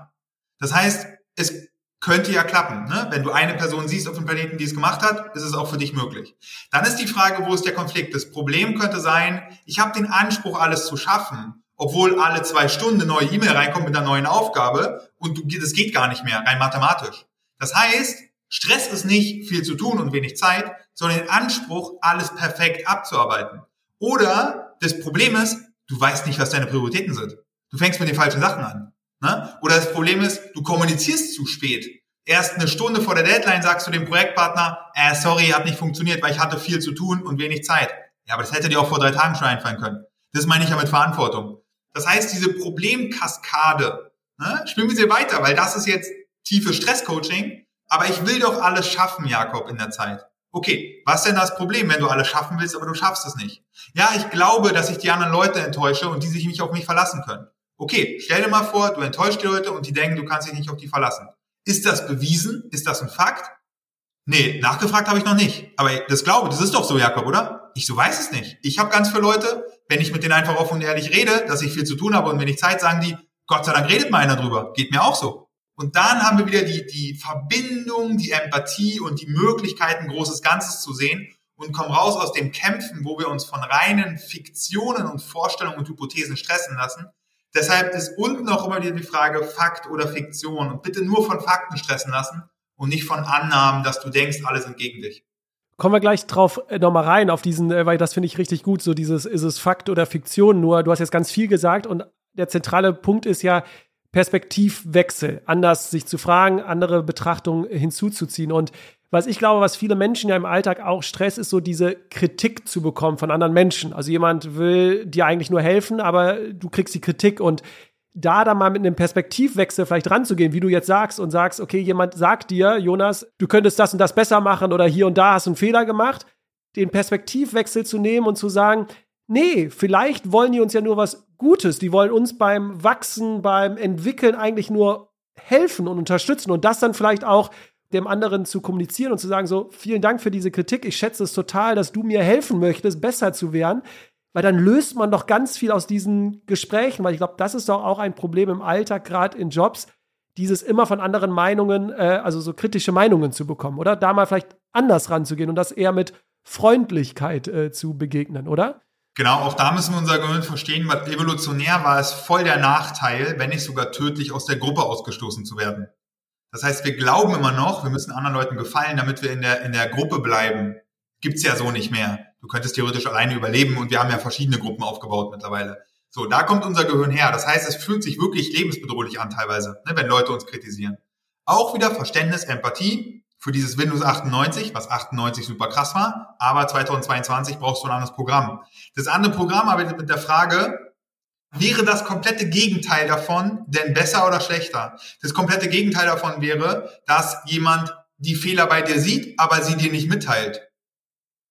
Das heißt, es könnte ja klappen. Ne? Wenn du eine Person siehst auf dem Planeten, die es gemacht hat, ist es auch für dich möglich. Dann ist die Frage, wo ist der Konflikt? Das Problem könnte sein, ich habe den Anspruch, alles zu schaffen, obwohl alle zwei Stunden eine neue E-Mail reinkommt mit einer neuen Aufgabe und du, das geht gar nicht mehr, rein mathematisch. Das heißt, Stress ist nicht viel zu tun und wenig Zeit, sondern den Anspruch, alles perfekt abzuarbeiten. Oder das Problem ist, du weißt nicht, was deine Prioritäten sind. Du fängst mit den falschen Sachen an. Ne? Oder das Problem ist, du kommunizierst zu spät. Erst eine Stunde vor der Deadline sagst du dem Projektpartner, äh, sorry, hat nicht funktioniert, weil ich hatte viel zu tun und wenig Zeit. Ja, aber das hätte dir auch vor drei Tagen schon einfallen können. Das meine ich ja mit Verantwortung. Das heißt, diese Problemkaskade, ne, spielen wir sie weiter, weil das ist jetzt tiefe Stresscoaching, aber ich will doch alles schaffen, Jakob, in der Zeit. Okay, was denn das Problem, wenn du alles schaffen willst, aber du schaffst es nicht? Ja, ich glaube, dass ich die anderen Leute enttäusche und die sich nicht auf mich verlassen können. Okay, stell dir mal vor, du enttäuscht die Leute und die denken, du kannst dich nicht auf die verlassen. Ist das bewiesen? Ist das ein Fakt? Nee, nachgefragt habe ich noch nicht. Aber das glaube, das ist doch so, Jakob, oder? Ich so weiß es nicht. Ich habe ganz viele Leute, wenn ich mit denen einfach offen und ehrlich rede, dass ich viel zu tun habe und wenig Zeit, sagen die, Gott sei Dank redet mal einer drüber. Geht mir auch so. Und dann haben wir wieder die, die Verbindung, die Empathie und die Möglichkeit, ein großes Ganzes zu sehen und kommen raus aus dem Kämpfen, wo wir uns von reinen Fiktionen und Vorstellungen und Hypothesen stressen lassen. Deshalb ist unten auch immer wieder die Frage Fakt oder Fiktion und bitte nur von Fakten stressen lassen und nicht von Annahmen, dass du denkst, alle sind gegen dich. Kommen wir gleich drauf äh, nochmal rein auf diesen, äh, weil das finde ich richtig gut, so dieses, ist es Fakt oder Fiktion? Nur, du hast jetzt ganz viel gesagt und der zentrale Punkt ist ja, Perspektivwechsel, anders sich zu fragen, andere Betrachtungen hinzuzuziehen. Und was ich glaube, was viele Menschen ja im Alltag auch Stress ist, so diese Kritik zu bekommen von anderen Menschen. Also jemand will dir eigentlich nur helfen, aber du kriegst die Kritik und da dann mal mit einem Perspektivwechsel vielleicht ranzugehen, wie du jetzt sagst und sagst, okay, jemand sagt dir, Jonas, du könntest das und das besser machen oder hier und da hast du einen Fehler gemacht, den Perspektivwechsel zu nehmen und zu sagen, nee, vielleicht wollen die uns ja nur was Gutes. Die wollen uns beim Wachsen, beim Entwickeln eigentlich nur helfen und unterstützen und das dann vielleicht auch dem anderen zu kommunizieren und zu sagen, so, vielen Dank für diese Kritik. Ich schätze es total, dass du mir helfen möchtest, besser zu werden. weil dann löst man doch ganz viel aus diesen Gesprächen, weil ich glaube, das ist doch auch ein Problem im Alltag, gerade in Jobs, dieses immer von anderen Meinungen, äh, also so kritische Meinungen zu bekommen, oder? Da mal vielleicht anders ranzugehen und das eher mit Freundlichkeit äh, zu begegnen, oder? Genau, auch da müssen wir unser Gehirn verstehen, weil evolutionär war es voll der Nachteil, wenn nicht sogar tödlich aus der Gruppe ausgestoßen zu werden. Das heißt, wir glauben immer noch, wir müssen anderen Leuten gefallen, damit wir in der, in der Gruppe bleiben. Gibt's ja so nicht mehr. Du könntest theoretisch alleine überleben und wir haben ja verschiedene Gruppen aufgebaut mittlerweile. So, da kommt unser Gehirn her. Das heißt, es fühlt sich wirklich lebensbedrohlich an teilweise, ne, wenn Leute uns kritisieren. Auch wieder Verständnis, Empathie für dieses Windows 98, was 98 super krass war, aber 2022 brauchst du ein anderes Programm. Das andere Programm arbeitet mit der Frage, wäre das komplette Gegenteil davon denn besser oder schlechter? Das komplette Gegenteil davon wäre, dass jemand die Fehler bei dir sieht, aber sie dir nicht mitteilt.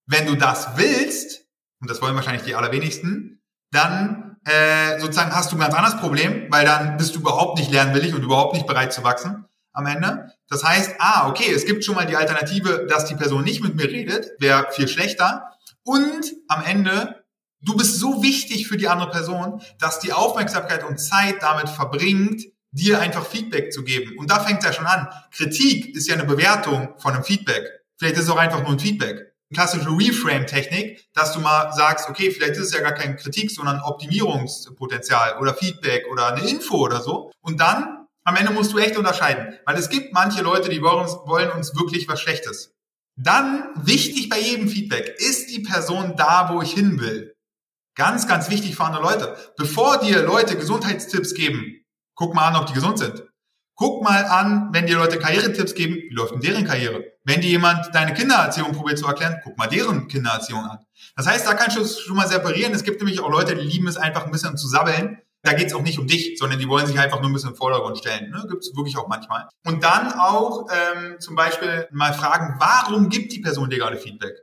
Wenn du das willst, und das wollen wahrscheinlich die allerwenigsten, dann äh, sozusagen hast du ein ganz anderes Problem, weil dann bist du überhaupt nicht lernwillig und überhaupt nicht bereit zu wachsen am Ende. Das heißt, ah, okay, es gibt schon mal die Alternative, dass die Person nicht mit mir redet, wäre viel schlechter. Und am Ende, du bist so wichtig für die andere Person, dass die Aufmerksamkeit und Zeit damit verbringt, dir einfach Feedback zu geben. Und da fängt es ja schon an. Kritik ist ja eine Bewertung von einem Feedback. Vielleicht ist es auch einfach nur ein Feedback klassische Reframe-Technik, dass du mal sagst, okay, vielleicht ist es ja gar keine Kritik, sondern Optimierungspotenzial oder Feedback oder eine Info oder so. Und dann am Ende musst du echt unterscheiden, weil es gibt manche Leute, die wollen uns, wollen uns wirklich was Schlechtes. Dann wichtig bei jedem Feedback, ist die Person da, wo ich hin will? Ganz, ganz wichtig für andere Leute. Bevor dir Leute Gesundheitstipps geben, guck mal an, ob die gesund sind. Guck mal an, wenn dir Leute Karrieretipps geben, wie läuft denn deren Karriere? Wenn dir jemand deine Kindererziehung probiert zu erklären, guck mal deren Kindererziehung an. Das heißt, da kannst du schon mal separieren. Es gibt nämlich auch Leute, die lieben es einfach ein bisschen zu sabbeln. Da geht es auch nicht um dich, sondern die wollen sich einfach nur ein bisschen im Vordergrund stellen. Ne? Gibt es wirklich auch manchmal. Und dann auch ähm, zum Beispiel mal fragen, warum gibt die Person dir gerade Feedback?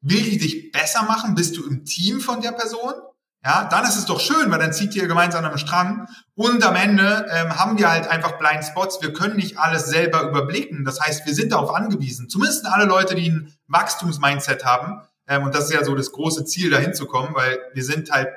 Will die dich besser machen? Bist du im Team von der Person? ja, dann ist es doch schön, weil dann zieht ihr gemeinsam am Strang. Und am Ende ähm, haben wir halt einfach Blind Spots. Wir können nicht alles selber überblicken. Das heißt, wir sind darauf angewiesen. Zumindest alle Leute, die ein Wachstumsmindset haben. Ähm, und das ist ja so das große Ziel, dahin zu kommen, weil wir sind halt,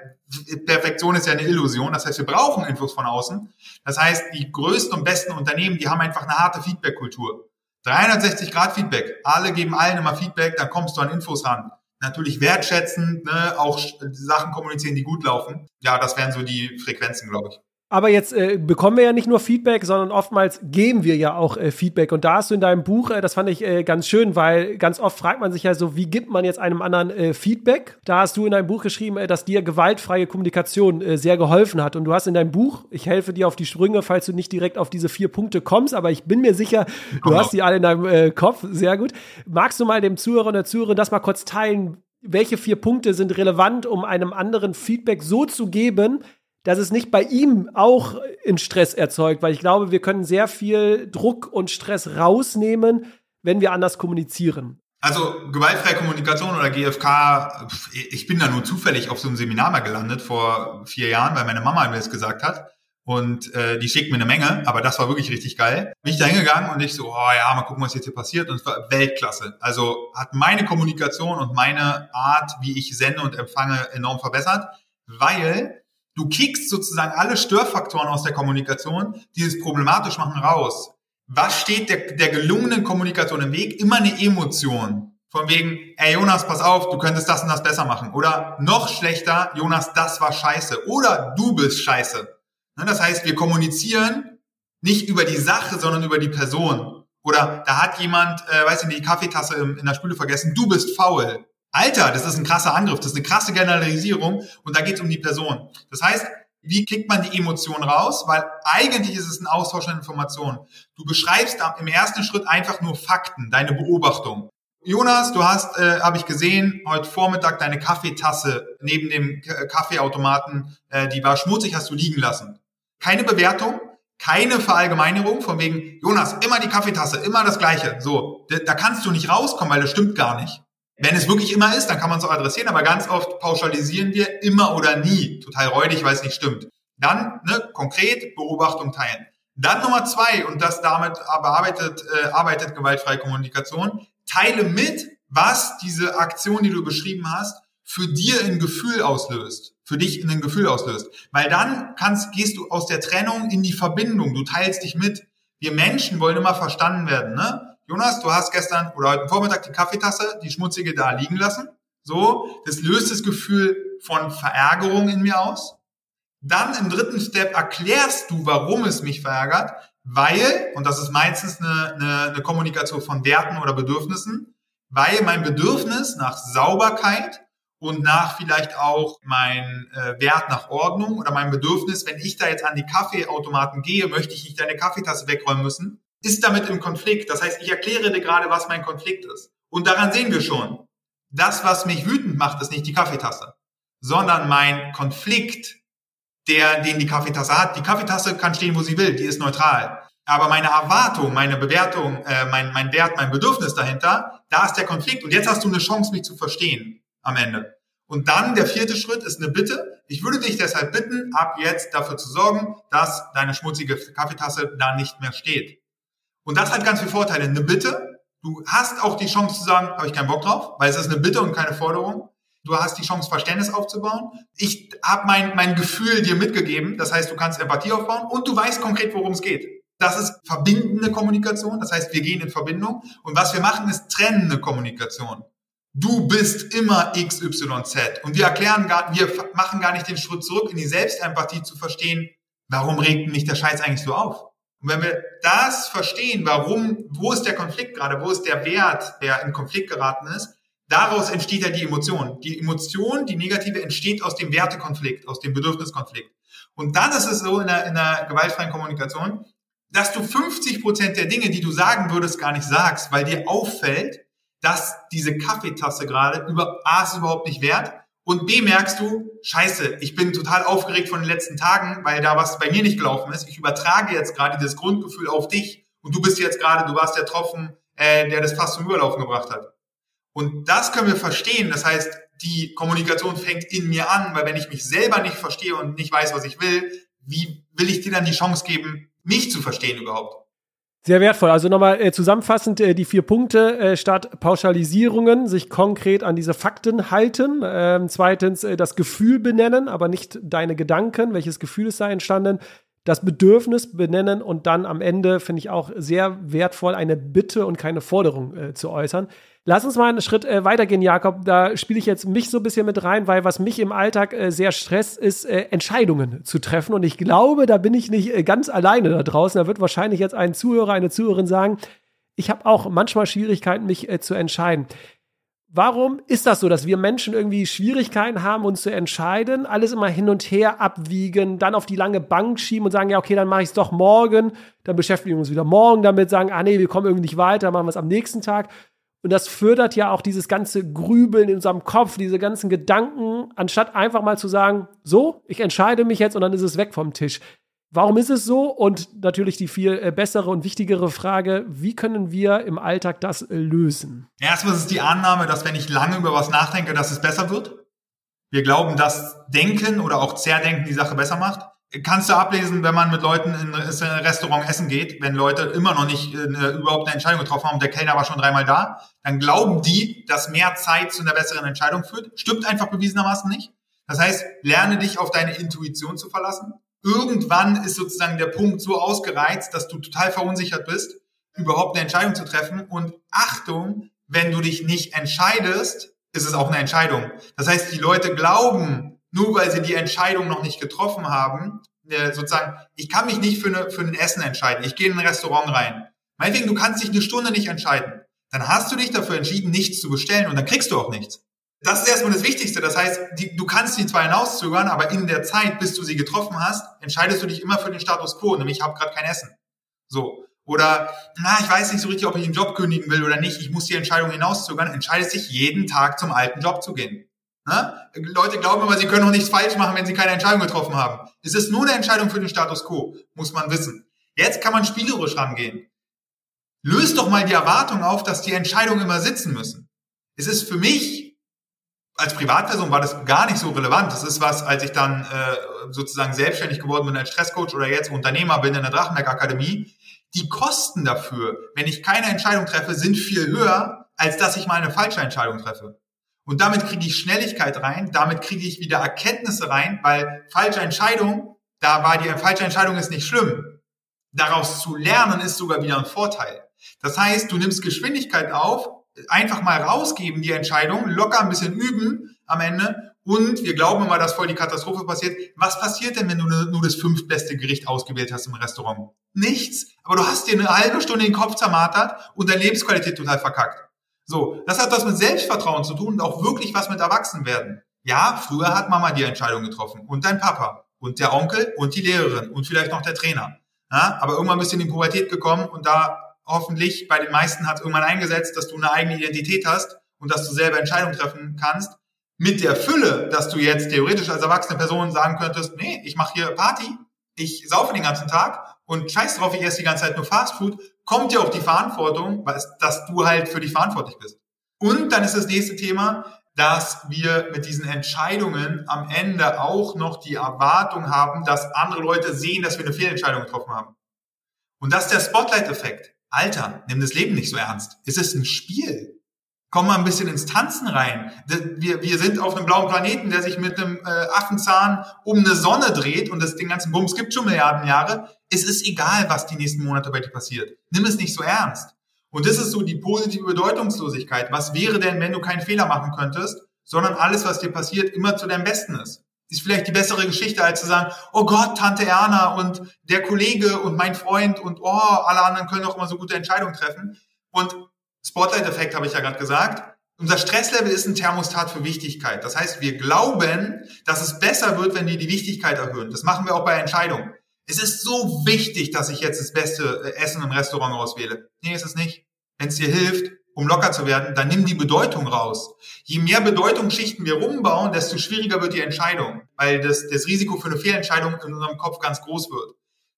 Perfektion ist ja eine Illusion. Das heißt, wir brauchen Infos von außen. Das heißt, die größten und besten Unternehmen, die haben einfach eine harte Feedback-Kultur. 360 Grad Feedback. Alle geben allen immer Feedback, dann kommst du an Infos ran natürlich wertschätzend, ne, auch Sachen kommunizieren, die gut laufen. Ja, das wären so die Frequenzen, glaube ich. Aber jetzt äh, bekommen wir ja nicht nur Feedback, sondern oftmals geben wir ja auch äh, Feedback. Und da hast du in deinem Buch, äh, das fand ich äh, ganz schön, weil ganz oft fragt man sich ja so, wie gibt man jetzt einem anderen äh, Feedback? Da hast du in deinem Buch geschrieben, äh, dass dir gewaltfreie Kommunikation sehr geholfen hat. Und du hast in deinem Buch, ich helfe dir auf die Sprünge, falls du nicht direkt auf diese vier Punkte kommst, aber ich bin mir sicher, du hast die alle in deinem Kopf. Sehr gut. Magst du mal dem Zuhörer und der Zuhörerin das mal kurz teilen? Welche vier Punkte sind relevant, um einem anderen Feedback so zu geben, dass es nicht bei ihm auch in Stress erzeugt, weil ich glaube, wir können sehr viel Druck und Stress rausnehmen, wenn wir anders kommunizieren. Also gewaltfreie Kommunikation oder GFK, ich bin da nur zufällig auf so einem Seminar mal gelandet vor vier Jahren, weil meine Mama mir das gesagt hat. Und äh, die schickt mir eine Menge, aber das war wirklich richtig geil. Bin ich da hingegangen und ich so, oh ja, mal gucken, was jetzt hier passiert. Und es war Weltklasse. Also hat meine Kommunikation und meine Art, wie ich sende und empfange, enorm verbessert, weil Du kickst sozusagen alle Störfaktoren aus der Kommunikation, die es problematisch machen, raus. Was steht der, der gelungenen Kommunikation im Weg? Immer eine Emotion. Von wegen, ey Jonas, pass auf, du könntest das und das besser machen. Oder noch schlechter, Jonas, das war scheiße. Oder du bist scheiße. Ne, das heißt, wir kommunizieren nicht über die Sache, sondern über die Person. Oder da hat jemand, äh, weiß ich nicht, die Kaffeetasse in der Spüle vergessen, du bist faul. Alter, das ist ein krasser Angriff, das ist eine krasse Generalisierung und da geht es um die Person. Das heißt, wie kriegt man die Emotion raus? Weil eigentlich ist es ein Austausch an Informationen. Du beschreibst im ersten Schritt einfach nur Fakten, deine Beobachtung. Jonas, du hast, äh, habe ich gesehen, heute Vormittag deine Kaffeetasse neben dem Kaffeeautomaten, äh, die war schmutzig, hast du liegen lassen. Keine Bewertung, keine Verallgemeinerung von wegen, Jonas, immer die Kaffeetasse, immer das Gleiche. So, da kannst du nicht rauskommen, weil das stimmt gar nicht. Wenn es wirklich immer ist, dann kann man es auch adressieren, aber ganz oft pauschalisieren wir immer oder nie. Total räudig, weil es nicht stimmt. Dann ne, konkret Beobachtung teilen. Dann Nummer zwei, und das damit bearbeitet, äh, arbeitet gewaltfreie Kommunikation, teile mit, was diese Aktion, die du beschrieben hast, für dir ein Gefühl auslöst, für dich ein Gefühl auslöst. Weil dann kannst, gehst du aus der Trennung in die Verbindung, du teilst dich mit. Wir Menschen wollen immer verstanden werden, ne? Jonas, du hast gestern oder heute Vormittag die Kaffeetasse, die schmutzige da liegen lassen. So, das löst das Gefühl von Verärgerung in mir aus. Dann im dritten Step erklärst du, warum es mich verärgert, weil, und das ist meistens eine, eine, eine Kommunikation von Werten oder Bedürfnissen, weil mein Bedürfnis nach Sauberkeit und nach vielleicht auch mein äh, Wert nach Ordnung oder mein Bedürfnis, wenn ich da jetzt an die Kaffeeautomaten gehe, möchte ich nicht deine Kaffeetasse wegräumen müssen, ist damit im Konflikt. Das heißt, ich erkläre dir gerade, was mein Konflikt ist. Und daran sehen wir schon, das, was mich wütend macht, ist nicht die Kaffeetasse, sondern mein Konflikt, der, den die Kaffeetasse hat. Die Kaffeetasse kann stehen, wo sie will, die ist neutral. Aber meine Erwartung, meine Bewertung, äh, mein, mein Wert, mein Bedürfnis dahinter, da ist der Konflikt. Und jetzt hast du eine Chance, mich zu verstehen am Ende. Und dann der vierte Schritt ist eine Bitte. Ich würde dich deshalb bitten, ab jetzt dafür zu sorgen, dass deine schmutzige Kaffeetasse da nicht mehr steht. Und das hat ganz viele Vorteile. Eine Bitte, du hast auch die Chance zu sagen, habe ich keinen Bock drauf, weil es ist eine Bitte und keine Forderung. Du hast die Chance, Verständnis aufzubauen. Ich habe mein, mein Gefühl dir mitgegeben. Das heißt, du kannst Empathie aufbauen und du weißt konkret, worum es geht. Das ist verbindende Kommunikation. Das heißt, wir gehen in Verbindung. Und was wir machen, ist trennende Kommunikation. Du bist immer XYZ. Und wir erklären gar, wir machen gar nicht den Schritt zurück in die Selbstempathie zu verstehen, warum regt mich der Scheiß eigentlich so auf? Und wenn wir das verstehen, warum, wo ist der Konflikt gerade, wo ist der Wert, der in Konflikt geraten ist, daraus entsteht ja die Emotion. Die Emotion, die negative, entsteht aus dem Wertekonflikt, aus dem Bedürfniskonflikt. Und dann ist es so in der, in der gewaltfreien Kommunikation, dass du 50 Prozent der Dinge, die du sagen würdest, gar nicht sagst, weil dir auffällt, dass diese Kaffeetasse gerade über A ist überhaupt nicht wert und B merkst du, scheiße, ich bin total aufgeregt von den letzten Tagen, weil da was bei mir nicht gelaufen ist. Ich übertrage jetzt gerade dieses Grundgefühl auf dich und du bist jetzt gerade, du warst der Tropfen, äh, der das fast zum Überlaufen gebracht hat. Und das können wir verstehen. Das heißt, die Kommunikation fängt in mir an, weil wenn ich mich selber nicht verstehe und nicht weiß, was ich will, wie will ich dir dann die Chance geben, mich zu verstehen überhaupt? Sehr wertvoll. Also nochmal äh, zusammenfassend äh, die vier Punkte äh, statt Pauschalisierungen, sich konkret an diese Fakten halten. Ähm, zweitens äh, das Gefühl benennen, aber nicht deine Gedanken, welches Gefühl ist da entstanden. Das Bedürfnis benennen und dann am Ende finde ich auch sehr wertvoll, eine Bitte und keine Forderung äh, zu äußern. Lass uns mal einen Schritt äh, weitergehen, Jakob. Da spiele ich jetzt mich so ein bisschen mit rein, weil was mich im Alltag äh, sehr stresst, ist äh, Entscheidungen zu treffen. Und ich glaube, da bin ich nicht äh, ganz alleine da draußen. Da wird wahrscheinlich jetzt ein Zuhörer, eine Zuhörerin sagen, ich habe auch manchmal Schwierigkeiten, mich äh, zu entscheiden. Warum ist das so, dass wir Menschen irgendwie Schwierigkeiten haben, uns zu entscheiden, alles immer hin und her abwiegen, dann auf die lange Bank schieben und sagen, ja, okay, dann mache ich es doch morgen, dann beschäftigen wir uns wieder morgen damit, sagen, ah nee, wir kommen irgendwie nicht weiter, machen wir es am nächsten Tag. Und das fördert ja auch dieses ganze Grübeln in unserem Kopf, diese ganzen Gedanken, anstatt einfach mal zu sagen, so, ich entscheide mich jetzt und dann ist es weg vom Tisch. Warum ist es so? Und natürlich die viel äh, bessere und wichtigere Frage, wie können wir im Alltag das äh, lösen? Erstmal ist es die Annahme, dass wenn ich lange über was nachdenke, dass es besser wird. Wir glauben, dass Denken oder auch Zerdenken die Sache besser macht kannst du ablesen, wenn man mit Leuten in ein Restaurant essen geht, wenn Leute immer noch nicht äh, überhaupt eine Entscheidung getroffen haben der Kellner war schon dreimal da, dann glauben die, dass mehr Zeit zu einer besseren Entscheidung führt. Stimmt einfach bewiesenermaßen nicht. Das heißt, lerne dich auf deine Intuition zu verlassen. Irgendwann ist sozusagen der Punkt so ausgereizt, dass du total verunsichert bist, überhaupt eine Entscheidung zu treffen. Und Achtung, wenn du dich nicht entscheidest, ist es auch eine Entscheidung. Das heißt, die Leute glauben, nur weil sie die Entscheidung noch nicht getroffen haben, äh, sozusagen, ich kann mich nicht für, eine, für ein Essen entscheiden. Ich gehe in ein Restaurant rein. Meinetwegen, du kannst dich eine Stunde nicht entscheiden. Dann hast du dich dafür entschieden, nichts zu bestellen und dann kriegst du auch nichts. Das ist erstmal das Wichtigste. Das heißt, die, du kannst die zwar hinauszögern, aber in der Zeit, bis du sie getroffen hast, entscheidest du dich immer für den Status quo, nämlich ich habe gerade kein Essen. So. Oder, na, ich weiß nicht so richtig, ob ich den Job kündigen will oder nicht. Ich muss die Entscheidung hinauszögern. Entscheidest dich jeden Tag zum alten Job zu gehen. Ne? Leute glauben immer, sie können auch nichts falsch machen, wenn sie keine Entscheidung getroffen haben. Es ist nur eine Entscheidung für den Status quo, muss man wissen. Jetzt kann man spielerisch rangehen. Löst doch mal die Erwartung auf, dass die Entscheidungen immer sitzen müssen. Es ist für mich, als Privatperson war das gar nicht so relevant. Das ist was, als ich dann äh, sozusagen selbstständig geworden bin als Stresscoach oder jetzt Unternehmer bin in der Drachenberg Akademie. Die Kosten dafür, wenn ich keine Entscheidung treffe, sind viel höher, als dass ich mal eine falsche Entscheidung treffe. Und damit kriege ich Schnelligkeit rein, damit kriege ich wieder Erkenntnisse rein, weil falsche Entscheidung, da war die falsche Entscheidung ist nicht schlimm. Daraus zu lernen ist sogar wieder ein Vorteil. Das heißt, du nimmst Geschwindigkeit auf, einfach mal rausgeben die Entscheidung, locker ein bisschen üben am Ende und wir glauben immer, dass voll die Katastrophe passiert. Was passiert denn, wenn du nur das fünftbeste Gericht ausgewählt hast im Restaurant? Nichts. Aber du hast dir eine halbe Stunde den Kopf zermartert und deine Lebensqualität total verkackt. So, das hat was mit Selbstvertrauen zu tun und auch wirklich was mit Erwachsenwerden. Ja, früher hat Mama die Entscheidung getroffen und dein Papa und der Onkel und die Lehrerin und vielleicht noch der Trainer. Ja, aber irgendwann bist du in die Pubertät gekommen und da hoffentlich bei den meisten hat es irgendwann eingesetzt, dass du eine eigene Identität hast und dass du selber Entscheidungen treffen kannst. Mit der Fülle, dass du jetzt theoretisch als erwachsene Person sagen könntest, nee, ich mache hier Party, ich saufe den ganzen Tag und scheiß drauf, ich esse die ganze Zeit nur Fastfood, kommt dir auch die Verantwortung, dass du halt für dich verantwortlich bist. Und dann ist das nächste Thema, dass wir mit diesen Entscheidungen am Ende auch noch die Erwartung haben, dass andere Leute sehen, dass wir eine Fehlentscheidung getroffen haben. Und das ist der Spotlight-Effekt. Alter, nimm das Leben nicht so ernst. Es ist ein Spiel. Komm mal ein bisschen ins Tanzen rein. Wir, wir sind auf einem blauen Planeten, der sich mit einem äh, Affenzahn um eine Sonne dreht und das den ganzen Bums gibt schon Milliarden Jahre. Es ist egal, was die nächsten Monate bei dir passiert. Nimm es nicht so ernst. Und das ist so die positive Bedeutungslosigkeit. Was wäre denn, wenn du keinen Fehler machen könntest, sondern alles, was dir passiert, immer zu deinem Besten ist? Ist vielleicht die bessere Geschichte, als zu sagen, oh Gott, Tante Erna und der Kollege und mein Freund und oh, alle anderen können doch immer so gute Entscheidungen treffen. Und Spotlight-Effekt habe ich ja gerade gesagt. Unser Stresslevel ist ein Thermostat für Wichtigkeit. Das heißt, wir glauben, dass es besser wird, wenn wir die Wichtigkeit erhöhen. Das machen wir auch bei Entscheidungen. Es ist so wichtig, dass ich jetzt das beste äh, Essen im Restaurant auswähle. Nee, ist es nicht. Wenn es dir hilft, um locker zu werden, dann nimm die Bedeutung raus. Je mehr Bedeutungsschichten wir rumbauen, desto schwieriger wird die Entscheidung, weil das, das Risiko für eine Fehlentscheidung in unserem Kopf ganz groß wird.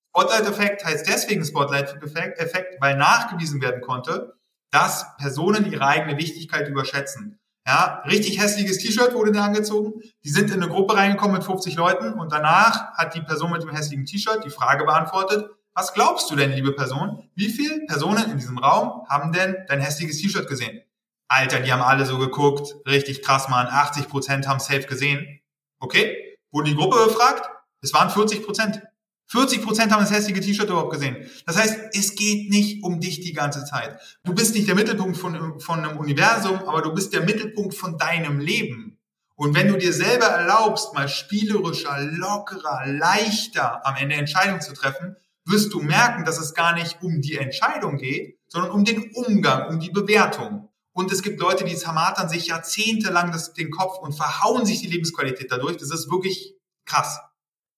Spotlight-Effekt heißt deswegen Spotlight-Effekt, weil nachgewiesen werden konnte, dass Personen ihre eigene Wichtigkeit überschätzen. Ja, richtig hässliches T-Shirt wurde da angezogen. Die sind in eine Gruppe reingekommen mit 50 Leuten und danach hat die Person mit dem hässlichen T-Shirt die Frage beantwortet, was glaubst du denn, liebe Person? Wie viele Personen in diesem Raum haben denn dein hässliches T-Shirt gesehen? Alter, die haben alle so geguckt. Richtig krass, Mann. 80 Prozent haben safe gesehen. Okay. Wurde die Gruppe befragt? Es waren 40 Prozent. 40 Prozent haben das hässliche T-Shirt überhaupt gesehen. Das heißt, es geht nicht um dich die ganze Zeit. Du bist nicht der Mittelpunkt von, von einem Universum, aber du bist der Mittelpunkt von deinem Leben. Und wenn du dir selber erlaubst, mal spielerischer, lockerer, leichter am Ende Entscheidungen zu treffen, wirst du merken, dass es gar nicht um die Entscheidung geht, sondern um den Umgang, um die Bewertung. Und es gibt Leute, die zermatern sich jahrzehntelang das, den Kopf und verhauen sich die Lebensqualität dadurch. Das ist wirklich krass.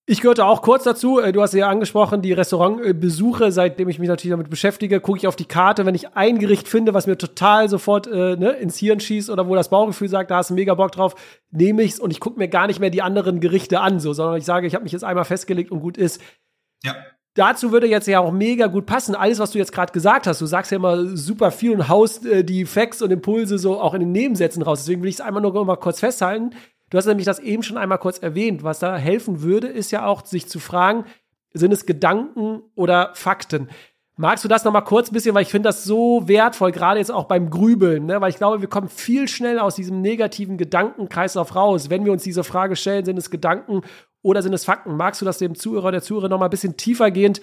Ich gehörte auch kurz dazu. Äh, du hast ja angesprochen, die Restaurantbesuche, seitdem ich mich natürlich damit beschäftige, gucke ich auf die Karte. Wenn ich ein Gericht finde, was mir total sofort äh, ne, ins Hirn schießt oder wo das Bauchgefühl sagt, da hast du mega Bock drauf, nehme ich's und ich gucke mir gar nicht mehr die anderen Gerichte an, so, sondern ich sage, ich habe mich jetzt einmal festgelegt und gut ist. Ja. Dazu würde jetzt ja auch mega gut passen, alles, was du jetzt gerade gesagt hast. Du sagst ja immer super viel und haust äh, die Facts und Impulse so auch in den Nebensätzen raus. Deswegen will ich es einmal nur mal kurz festhalten. Du hast nämlich das eben schon einmal kurz erwähnt. Was da helfen würde, ist ja auch, sich zu fragen, sind es Gedanken oder Fakten? Magst du das noch mal kurz ein bisschen, weil ich finde das so wertvoll, gerade jetzt auch beim Grübeln, ne? weil ich glaube, wir kommen viel schnell aus diesem negativen Gedankenkreislauf raus, wenn wir uns diese Frage stellen, sind es Gedanken oder sind es Fakten? Magst du das dem Zuhörer, der Zuhörer noch mal ein bisschen tiefergehend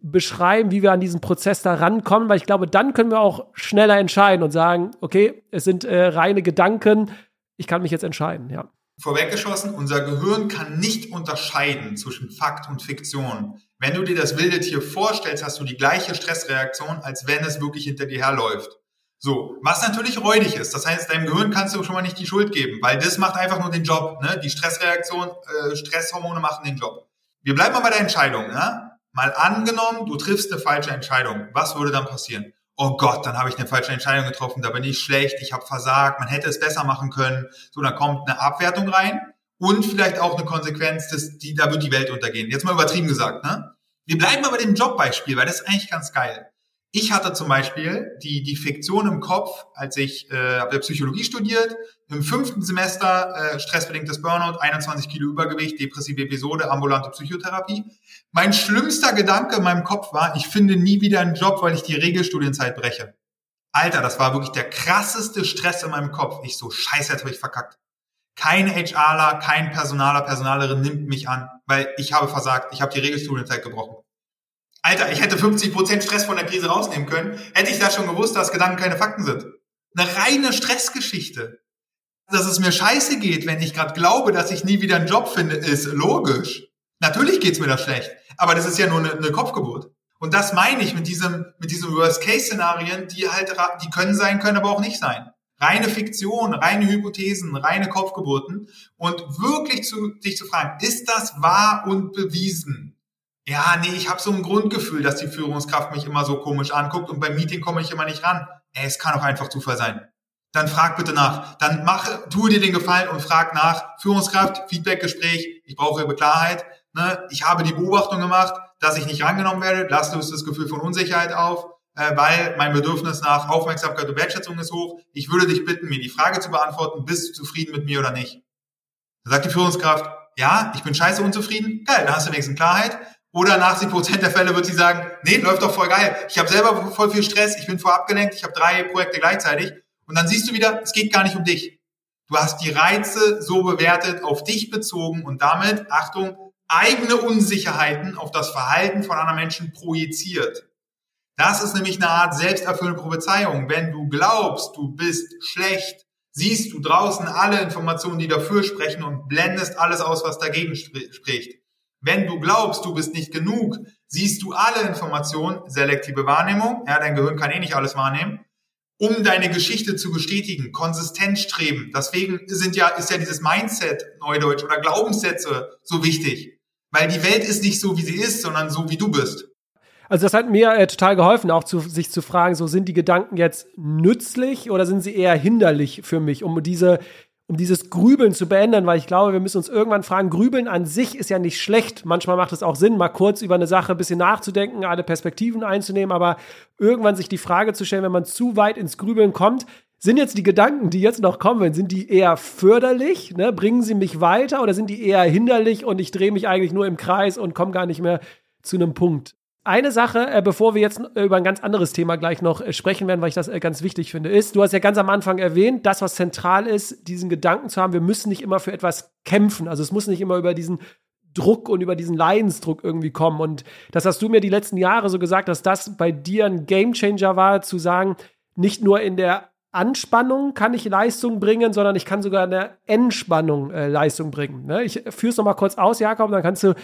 beschreiben, wie wir an diesen Prozess da rankommen? Weil ich glaube, dann können wir auch schneller entscheiden und sagen, okay, es sind äh, reine Gedanken, ich kann mich jetzt entscheiden, ja. Vorweggeschossen, unser Gehirn kann nicht unterscheiden zwischen Fakt und Fiktion. Wenn du dir das wilde Tier vorstellst, hast du die gleiche Stressreaktion, als wenn es wirklich hinter dir herläuft. So, was natürlich räudig ist. Das heißt, deinem Gehirn kannst du schon mal nicht die Schuld geben, weil das macht einfach nur den Job. Ne? Die Stressreaktion, äh, Stresshormone machen den Job. Wir bleiben mal bei der Entscheidung. Ne? Mal angenommen, du triffst eine falsche Entscheidung. Was würde dann passieren? oh Gott, dann habe ich eine falsche Entscheidung getroffen, da bin ich schlecht, ich habe versagt, man hätte es besser machen können. So, dann kommt eine Abwertung rein und vielleicht auch eine Konsequenz, dass die, da wird die Welt untergehen. Jetzt mal übertrieben gesagt, ne? Wir bleiben aber dem Jobbeispiel, weil das ist eigentlich ganz geil. Ich hatte zum Beispiel die, die Fiktion im Kopf, als ich äh, habe Psychologie studiert, im fünften Semester äh, stressbedingtes Burnout, 21 Kilo Übergewicht, depressive Episode, ambulante Psychotherapie. Mein schlimmster Gedanke in meinem Kopf war, ich finde nie wieder einen Job, weil ich die Regelstudienzeit breche. Alter, das war wirklich der krasseste Stress in meinem Kopf. Ich so, scheiße, jetzt habe ich verkackt. Kein HRler, kein Personaler, Personalerin nimmt mich an, weil ich habe versagt. Ich habe die Regelstudienzeit gebrochen. Alter, ich hätte 50% Stress von der Krise rausnehmen können, hätte ich da schon gewusst, dass Gedanken keine Fakten sind. Eine reine Stressgeschichte. Dass es mir scheiße geht, wenn ich gerade glaube, dass ich nie wieder einen Job finde, ist logisch. Natürlich geht's mir da schlecht, aber das ist ja nur eine, eine Kopfgeburt. Und das meine ich mit diesem, mit diesen Worst-Case-Szenarien, die halt, die können sein, können aber auch nicht sein. Reine Fiktion, reine Hypothesen, reine Kopfgeburten und wirklich zu, dich zu fragen, ist das wahr und bewiesen? Ja, nee, ich habe so ein Grundgefühl, dass die Führungskraft mich immer so komisch anguckt und beim Meeting komme ich immer nicht ran. Ey, es kann auch einfach Zufall sein. Dann frag bitte nach. Dann mach, tu dir den Gefallen und frag nach. Führungskraft, Feedbackgespräch, ich brauche Klarheit. Ne? Ich habe die Beobachtung gemacht, dass ich nicht rangenommen werde. Lasst uns das Gefühl von Unsicherheit auf äh, weil mein Bedürfnis nach Aufmerksamkeit und Wertschätzung ist hoch. Ich würde dich bitten, mir die Frage zu beantworten, bist du zufrieden mit mir oder nicht? Da sagt die Führungskraft, ja, ich bin scheiße unzufrieden. Geil, dann hast du wenigstens Klarheit. Oder nach 80 Prozent der Fälle wird sie sagen, nee, läuft doch voll geil. Ich habe selber voll viel Stress, ich bin voll abgelenkt, ich habe drei Projekte gleichzeitig. Und dann siehst du wieder, es geht gar nicht um dich. Du hast die Reize so bewertet, auf dich bezogen und damit, Achtung, eigene Unsicherheiten auf das Verhalten von anderen Menschen projiziert. Das ist nämlich eine Art selbsterfüllende Prophezeiung. Wenn du glaubst, du bist schlecht, siehst du draußen alle Informationen, die dafür sprechen und blendest alles aus, was dagegen spricht. Wenn du glaubst, du bist nicht genug, siehst du alle Informationen, selektive Wahrnehmung, ja, dein Gehirn kann eh nicht alles wahrnehmen, um deine Geschichte zu bestätigen, konsistent streben. Deswegen sind ja, ist ja dieses Mindset, Neudeutsch, oder Glaubenssätze so wichtig. Weil die Welt ist nicht so, wie sie ist, sondern so, wie du bist. Also das hat mir äh, total geholfen, auch zu, sich zu fragen, so sind die Gedanken jetzt nützlich oder sind sie eher hinderlich für mich, um diese um dieses Grübeln zu beenden, weil ich glaube, wir müssen uns irgendwann fragen, Grübeln an sich ist ja nicht schlecht. Manchmal macht es auch Sinn, mal kurz über eine Sache ein bisschen nachzudenken, alle Perspektiven einzunehmen, aber irgendwann sich die Frage zu stellen, wenn man zu weit ins Grübeln kommt, sind jetzt die Gedanken, die jetzt noch kommen, sind die eher förderlich, ne? bringen sie mich weiter oder sind die eher hinderlich und ich drehe mich eigentlich nur im Kreis und komme gar nicht mehr zu einem Punkt? Eine Sache, äh, bevor wir jetzt über ein ganz anderes Thema gleich noch äh, sprechen werden, weil ich das äh, ganz wichtig finde, ist, du hast ja ganz am Anfang erwähnt, das, was zentral ist, diesen Gedanken zu haben, wir müssen nicht immer für etwas kämpfen. Also es muss nicht immer über diesen Druck und über diesen Leidensdruck irgendwie kommen. Und das hast du mir die letzten Jahre so gesagt, dass das bei dir ein Gamechanger war, zu sagen, nicht nur in der Anspannung kann ich Leistung bringen, sondern ich kann sogar in der Entspannung äh, Leistung bringen. Ne? Ich führe es nochmal kurz aus, Jakob, dann kannst du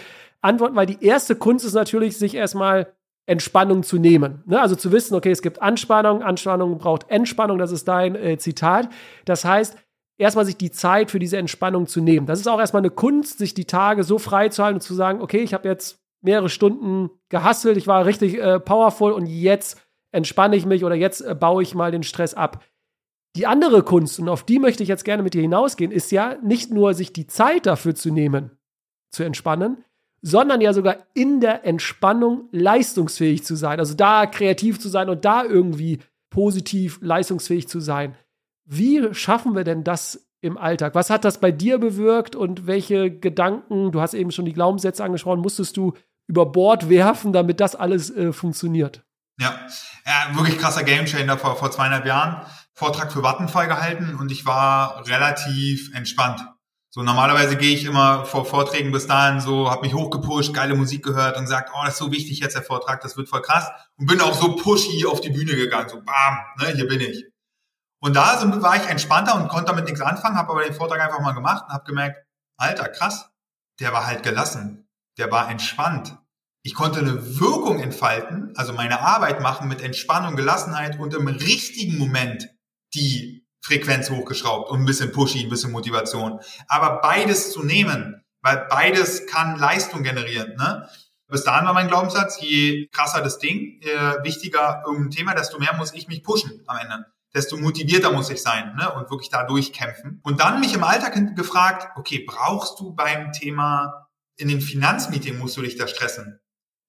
antworten, weil die erste Kunst ist natürlich, sich erstmal Entspannung zu nehmen. Ne? Also zu wissen, okay, es gibt Anspannung, Anspannung braucht Entspannung, das ist dein äh, Zitat. Das heißt, erstmal sich die Zeit für diese Entspannung zu nehmen. Das ist auch erstmal eine Kunst, sich die Tage so frei zu halten und zu sagen, okay, ich habe jetzt mehrere Stunden gehasselt, ich war richtig äh, powerful und jetzt entspanne ich mich oder jetzt äh, baue ich mal den Stress ab. Die andere Kunst, und auf die möchte ich jetzt gerne mit dir hinausgehen, ist ja nicht nur sich die Zeit dafür zu nehmen, zu entspannen, sondern ja sogar in der Entspannung leistungsfähig zu sein. Also da kreativ zu sein und da irgendwie positiv leistungsfähig zu sein. Wie schaffen wir denn das im Alltag? Was hat das bei dir bewirkt und welche Gedanken, du hast eben schon die Glaubenssätze angesprochen, musstest du über Bord werfen, damit das alles äh, funktioniert? Ja. ja, wirklich krasser Gamechanger vor, vor zweieinhalb Jahren. Vortrag für Vattenfall gehalten und ich war relativ entspannt. So normalerweise gehe ich immer vor Vorträgen bis dahin so, habe mich hochgepusht, geile Musik gehört und gesagt, oh, das ist so wichtig jetzt der Vortrag, das wird voll krass und bin auch so pushy auf die Bühne gegangen, so bam, ne, hier bin ich. Und da war ich entspannter und konnte damit nichts anfangen, habe aber den Vortrag einfach mal gemacht und habe gemerkt, Alter, krass, der war halt gelassen, der war entspannt. Ich konnte eine Wirkung entfalten, also meine Arbeit machen mit Entspannung, Gelassenheit und im richtigen Moment die Frequenz hochgeschraubt und ein bisschen pushy, ein bisschen Motivation. Aber beides zu nehmen, weil beides kann Leistung generieren. Ne? Bis dahin war mein Glaubenssatz, je krasser das Ding, je wichtiger irgendein Thema, desto mehr muss ich mich pushen am Ende. Desto motivierter muss ich sein ne? und wirklich da durchkämpfen. Und dann mich im Alltag gefragt, okay, brauchst du beim Thema in den Finanzmeeting musst du dich da stressen?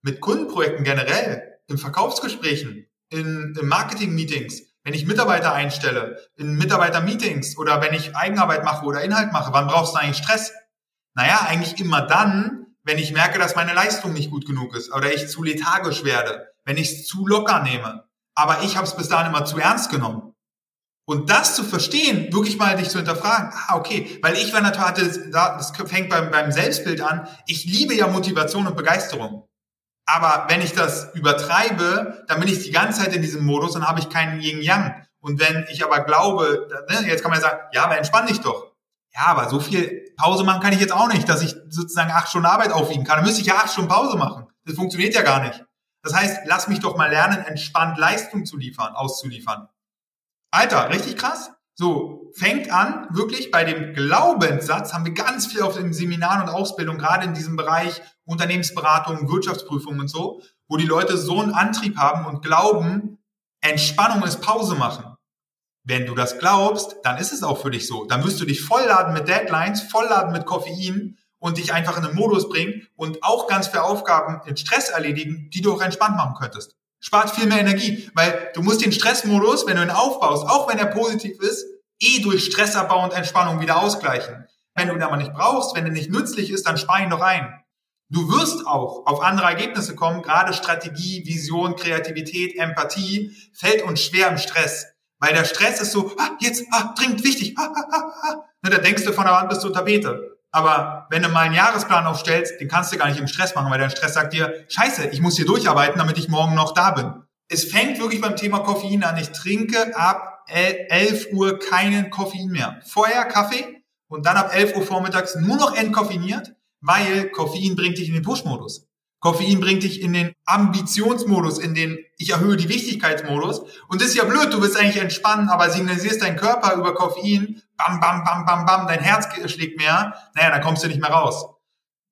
Mit Kundenprojekten generell, in Verkaufsgesprächen, in, in Marketing-Meetings, wenn ich Mitarbeiter einstelle, in Mitarbeiter-Meetings oder wenn ich Eigenarbeit mache oder Inhalt mache, wann brauchst du eigentlich Stress? Naja, eigentlich immer dann, wenn ich merke, dass meine Leistung nicht gut genug ist oder ich zu lethargisch werde, wenn ich es zu locker nehme. aber ich habe es bis dahin immer zu ernst genommen. Und das zu verstehen, wirklich mal dich zu hinterfragen, ah, okay, weil ich war natürlich, das fängt beim, beim Selbstbild an, ich liebe ja Motivation und Begeisterung. Aber wenn ich das übertreibe, dann bin ich die ganze Zeit in diesem Modus und habe ich keinen Yin-Yang. Und wenn ich aber glaube, ne, jetzt kann man ja sagen, ja, aber entspann dich doch. Ja, aber so viel Pause machen kann ich jetzt auch nicht, dass ich sozusagen acht Stunden Arbeit aufwiegen kann. Dann müsste ich ja acht Stunden Pause machen. Das funktioniert ja gar nicht. Das heißt, lass mich doch mal lernen, entspannt Leistung zu liefern, auszuliefern. Alter, richtig krass. So, fängt an, wirklich bei dem Glaubenssatz haben wir ganz viel auf dem Seminar und Ausbildung, gerade in diesem Bereich Unternehmensberatung, Wirtschaftsprüfung und so, wo die Leute so einen Antrieb haben und glauben, Entspannung ist Pause machen. Wenn du das glaubst, dann ist es auch für dich so. Dann wirst du dich vollladen mit Deadlines, vollladen mit Koffein und dich einfach in einen Modus bringen und auch ganz viele Aufgaben in Stress erledigen, die du auch entspannt machen könntest. Spart viel mehr Energie, weil du musst den Stressmodus, wenn du ihn aufbaust, auch wenn er positiv ist, eh durch Stressabbau und Entspannung wieder ausgleichen. Wenn du ihn aber nicht brauchst, wenn er nicht nützlich ist, dann spar ihn doch ein. Du wirst auch auf andere Ergebnisse kommen, gerade Strategie, Vision, Kreativität, Empathie fällt uns schwer im Stress. Weil der Stress ist so, ah, jetzt, ah, dringend wichtig, ah, ah, ah, ah. Da denkst du von der Wand bis zur Tapete. Aber wenn du mal einen Jahresplan aufstellst, den kannst du gar nicht im Stress machen, weil dein Stress sagt dir, scheiße, ich muss hier durcharbeiten, damit ich morgen noch da bin. Es fängt wirklich beim Thema Koffein an. Ich trinke ab 11 Uhr keinen Koffein mehr. Vorher Kaffee und dann ab 11 Uhr vormittags nur noch entkoffiniert weil Koffein bringt dich in den Push-Modus. Koffein bringt dich in den Ambitionsmodus, in den ich erhöhe die Wichtigkeitsmodus. Und das ist ja blöd, du willst eigentlich entspannen, aber signalisierst deinen Körper über Koffein, bam, bam, bam, bam, bam, dein Herz schlägt mehr, naja, dann kommst du nicht mehr raus.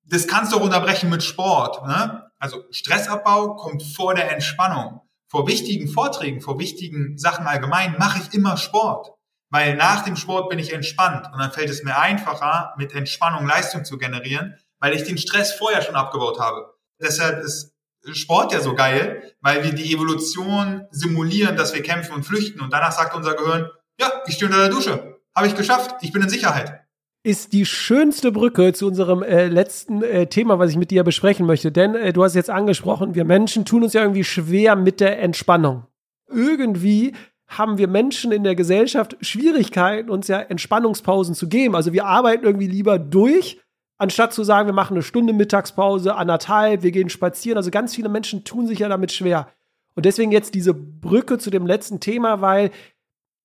Das kannst du auch unterbrechen mit Sport. Ne? Also Stressabbau kommt vor der Entspannung. Vor wichtigen Vorträgen, vor wichtigen Sachen allgemein mache ich immer Sport. Weil nach dem Sport bin ich entspannt und dann fällt es mir einfacher, mit Entspannung Leistung zu generieren, weil ich den Stress vorher schon abgebaut habe. Deshalb ist Sport ja so geil, weil wir die Evolution simulieren, dass wir kämpfen und flüchten und danach sagt unser Gehirn, ja, ich stehe unter der Dusche, habe ich geschafft, ich bin in Sicherheit. Ist die schönste Brücke zu unserem äh, letzten äh, Thema, was ich mit dir besprechen möchte. Denn äh, du hast jetzt angesprochen, wir Menschen tun uns ja irgendwie schwer mit der Entspannung. Irgendwie haben wir Menschen in der Gesellschaft Schwierigkeiten, uns ja Entspannungspausen zu geben. Also wir arbeiten irgendwie lieber durch, anstatt zu sagen, wir machen eine Stunde Mittagspause, anderthalb, wir gehen spazieren. Also ganz viele Menschen tun sich ja damit schwer. Und deswegen jetzt diese Brücke zu dem letzten Thema, weil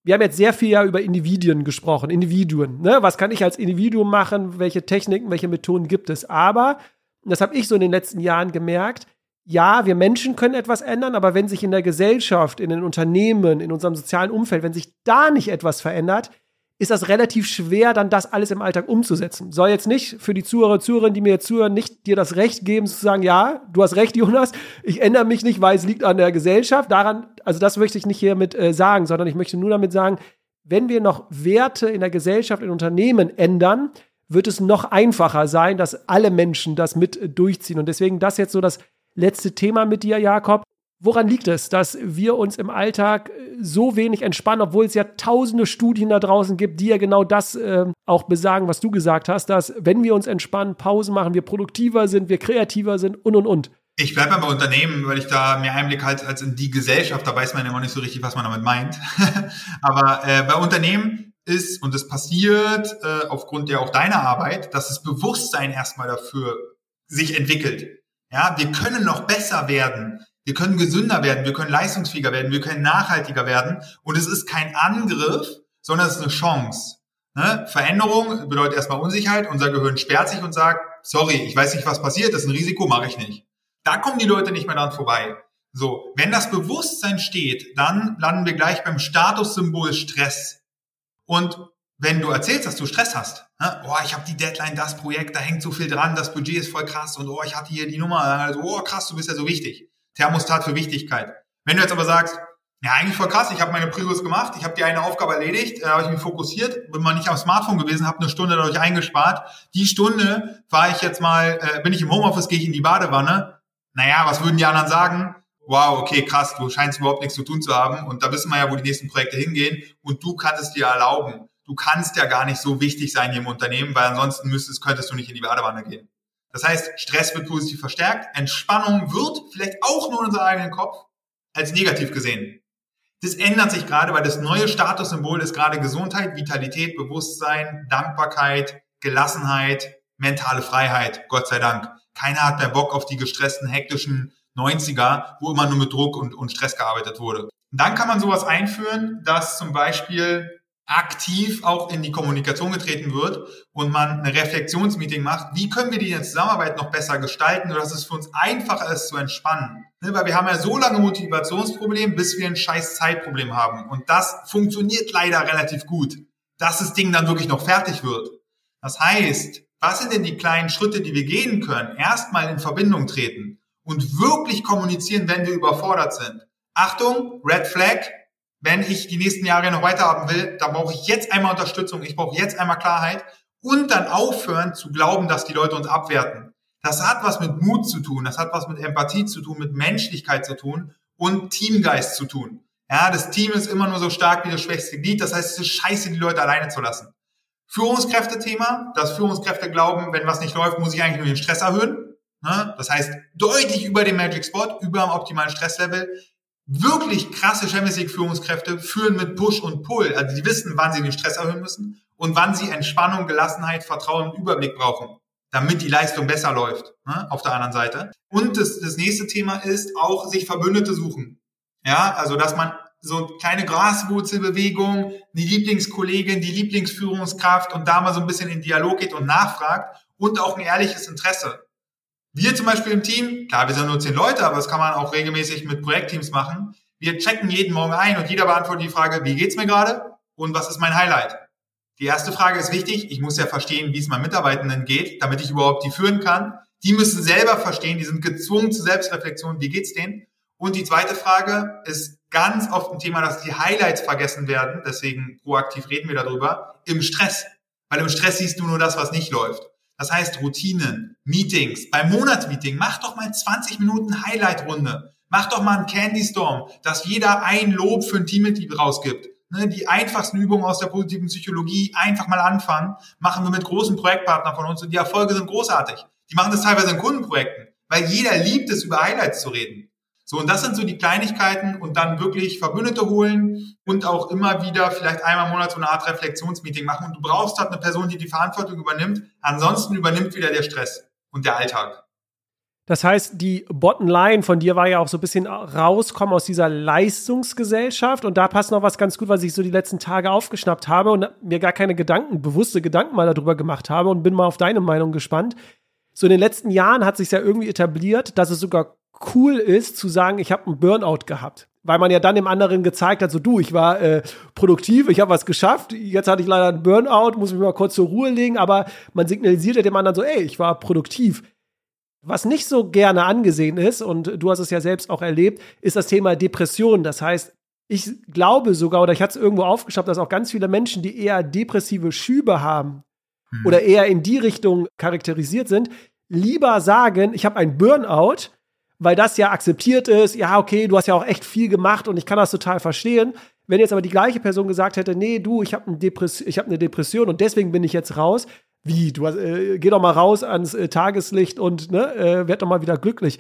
wir haben jetzt sehr viel ja über Individuen gesprochen, Individuen. Ne? Was kann ich als Individuum machen? Welche Techniken, welche Methoden gibt es? Aber, das habe ich so in den letzten Jahren gemerkt, ja, wir Menschen können etwas ändern, aber wenn sich in der Gesellschaft, in den Unternehmen, in unserem sozialen Umfeld, wenn sich da nicht etwas verändert, ist das relativ schwer, dann das alles im Alltag umzusetzen. Soll jetzt nicht für die Zuhörer, Zuhörerinnen, die mir jetzt zuhören, nicht dir das Recht geben, zu sagen, ja, du hast recht, Jonas, ich ändere mich nicht, weil es liegt an der Gesellschaft. Daran, also das möchte ich nicht hiermit äh, sagen, sondern ich möchte nur damit sagen, wenn wir noch Werte in der Gesellschaft, in Unternehmen ändern, wird es noch einfacher sein, dass alle Menschen das mit äh, durchziehen. Und deswegen das jetzt so das letzte Thema mit dir, Jakob. Woran liegt es, dass wir uns im Alltag äh, so wenig entspannen, obwohl es ja tausende Studien da draußen gibt, die ja genau das äh, auch besagen, was du gesagt hast, dass wenn wir uns entspannen, Pausen machen, wir produktiver sind, wir kreativer sind und und und. Ich bleibe bei Unternehmen, weil ich da mehr Einblick halt als in die Gesellschaft, da weiß man immer nicht so richtig, was man damit meint. Aber äh, bei Unternehmen ist, und das passiert äh, aufgrund ja auch deiner Arbeit, dass das Bewusstsein erstmal dafür sich entwickelt. Ja, wir können noch besser werden. Wir können gesünder werden. Wir können leistungsfähiger werden. Wir können nachhaltiger werden. Und es ist kein Angriff, sondern es ist eine Chance. Ne? Veränderung bedeutet erstmal Unsicherheit. Unser Gehirn sperrt sich und sagt, sorry, ich weiß nicht, was passiert. Das ist ein Risiko, mache ich nicht. Da kommen die Leute nicht mehr dran vorbei. So, wenn das Bewusstsein steht, dann landen wir gleich beim Statussymbol Stress. Und wenn du erzählst, dass du Stress hast, ne? oh, ich habe die Deadline, das Projekt, da hängt so viel dran, das Budget ist voll krass und oh, ich hatte hier die Nummer, also, oh, krass, du bist ja so wichtig. Thermostat für Wichtigkeit. Wenn du jetzt aber sagst, ja, eigentlich voll krass, ich habe meine Prios gemacht, ich habe die eine Aufgabe erledigt, da habe ich mich fokussiert, bin mal nicht am Smartphone gewesen, habe eine Stunde dadurch eingespart. Die Stunde war ich jetzt mal, äh, bin ich im Homeoffice, gehe ich in die Badewanne. Naja, was würden die anderen sagen? Wow, okay, krass, du scheinst überhaupt nichts zu tun zu haben und da wissen wir ja, wo die nächsten Projekte hingehen und du kannst es dir erlauben du kannst ja gar nicht so wichtig sein hier im Unternehmen, weil ansonsten müsstest, könntest du nicht in die Badewanne gehen. Das heißt, Stress wird positiv verstärkt, Entspannung wird vielleicht auch nur in unserem eigenen Kopf als negativ gesehen. Das ändert sich gerade, weil das neue Statussymbol ist gerade Gesundheit, Vitalität, Bewusstsein, Dankbarkeit, Gelassenheit, mentale Freiheit, Gott sei Dank. Keiner hat mehr Bock auf die gestressten, hektischen 90er, wo immer nur mit Druck und, und Stress gearbeitet wurde. dann kann man sowas einführen, dass zum Beispiel aktiv auch in die Kommunikation getreten wird und man eine Reflexionsmeeting macht, wie können wir die Zusammenarbeit noch besser gestalten, sodass es für uns einfacher ist zu entspannen. Ne, weil wir haben ja so lange Motivationsproblem, bis wir ein scheiß Zeitproblem haben. Und das funktioniert leider relativ gut, dass das Ding dann wirklich noch fertig wird. Das heißt, was sind denn die kleinen Schritte, die wir gehen können? Erstmal in Verbindung treten und wirklich kommunizieren, wenn wir überfordert sind. Achtung, Red Flag, wenn ich die nächsten Jahre noch weiterhaben will, dann brauche ich jetzt einmal Unterstützung, ich brauche jetzt einmal Klarheit und dann aufhören zu glauben, dass die Leute uns abwerten. Das hat was mit Mut zu tun, das hat was mit Empathie zu tun, mit Menschlichkeit zu tun und Teamgeist zu tun. Ja, das Team ist immer nur so stark wie das schwächste Glied, das heißt, es ist scheiße, die Leute alleine zu lassen. Führungskräfte-Thema, dass Führungskräfte glauben, wenn was nicht läuft, muss ich eigentlich nur den Stress erhöhen. Ne? Das heißt, deutlich über dem Magic Spot, über dem optimalen Stresslevel wirklich krasse Champions League Führungskräfte führen mit Push und Pull. Also die wissen, wann sie den Stress erhöhen müssen und wann sie Entspannung, Gelassenheit, Vertrauen und Überblick brauchen, damit die Leistung besser läuft. Ne? Auf der anderen Seite. Und das, das nächste Thema ist auch sich Verbündete suchen. Ja, also dass man so kleine Graswurzelbewegung, die Lieblingskollegin, die Lieblingsführungskraft und da mal so ein bisschen in Dialog geht und nachfragt und auch ein ehrliches Interesse. Wir zum Beispiel im Team, klar, wir sind nur zehn Leute, aber das kann man auch regelmäßig mit Projektteams machen. Wir checken jeden Morgen ein und jeder beantwortet die Frage, wie geht's mir gerade und was ist mein Highlight? Die erste Frage ist wichtig. Ich muss ja verstehen, wie es meinen Mitarbeitenden geht, damit ich überhaupt die führen kann. Die müssen selber verstehen, die sind gezwungen zur Selbstreflexion, wie geht's denen? Und die zweite Frage ist ganz oft ein Thema, dass die Highlights vergessen werden. Deswegen proaktiv reden wir darüber. Im Stress. Weil im Stress siehst du nur das, was nicht läuft. Das heißt Routinen, Meetings. Beim Monatsmeeting mach doch mal 20 Minuten Highlight-Runde. Mach doch mal einen Candy Storm, dass jeder ein Lob für ein Teammitglied rausgibt. Ne, die einfachsten Übungen aus der positiven Psychologie einfach mal anfangen, machen wir mit großen Projektpartnern von uns und die Erfolge sind großartig. Die machen das teilweise in Kundenprojekten, weil jeder liebt es, über Highlights zu reden. So, und das sind so die Kleinigkeiten und dann wirklich Verbündete holen und auch immer wieder vielleicht einmal im Monat so eine Art Reflexionsmeeting machen. Und du brauchst halt eine Person, die die Verantwortung übernimmt. Ansonsten übernimmt wieder der Stress und der Alltag. Das heißt, die Bottomline von dir war ja auch so ein bisschen rauskommen aus dieser Leistungsgesellschaft. Und da passt noch was ganz gut, was ich so die letzten Tage aufgeschnappt habe und mir gar keine Gedanken, bewusste Gedanken mal darüber gemacht habe und bin mal auf deine Meinung gespannt. So in den letzten Jahren hat sich ja irgendwie etabliert, dass es sogar cool ist, zu sagen, ich habe einen Burnout gehabt. Weil man ja dann dem anderen gezeigt hat, so du, ich war äh, produktiv, ich habe was geschafft, jetzt hatte ich leider einen Burnout, muss mich mal kurz zur Ruhe legen, aber man signalisiert ja dem anderen so, ey, ich war produktiv. Was nicht so gerne angesehen ist, und du hast es ja selbst auch erlebt, ist das Thema Depression. Das heißt, ich glaube sogar, oder ich hatte es irgendwo aufgeschnappt, dass auch ganz viele Menschen, die eher depressive Schübe haben hm. oder eher in die Richtung charakterisiert sind, lieber sagen, ich habe einen Burnout, weil das ja akzeptiert ist, ja, okay, du hast ja auch echt viel gemacht und ich kann das total verstehen. Wenn jetzt aber die gleiche Person gesagt hätte, nee, du, ich habe ein Depress hab eine Depression und deswegen bin ich jetzt raus, wie, du äh, geh doch mal raus ans äh, Tageslicht und ne, äh, werd doch mal wieder glücklich.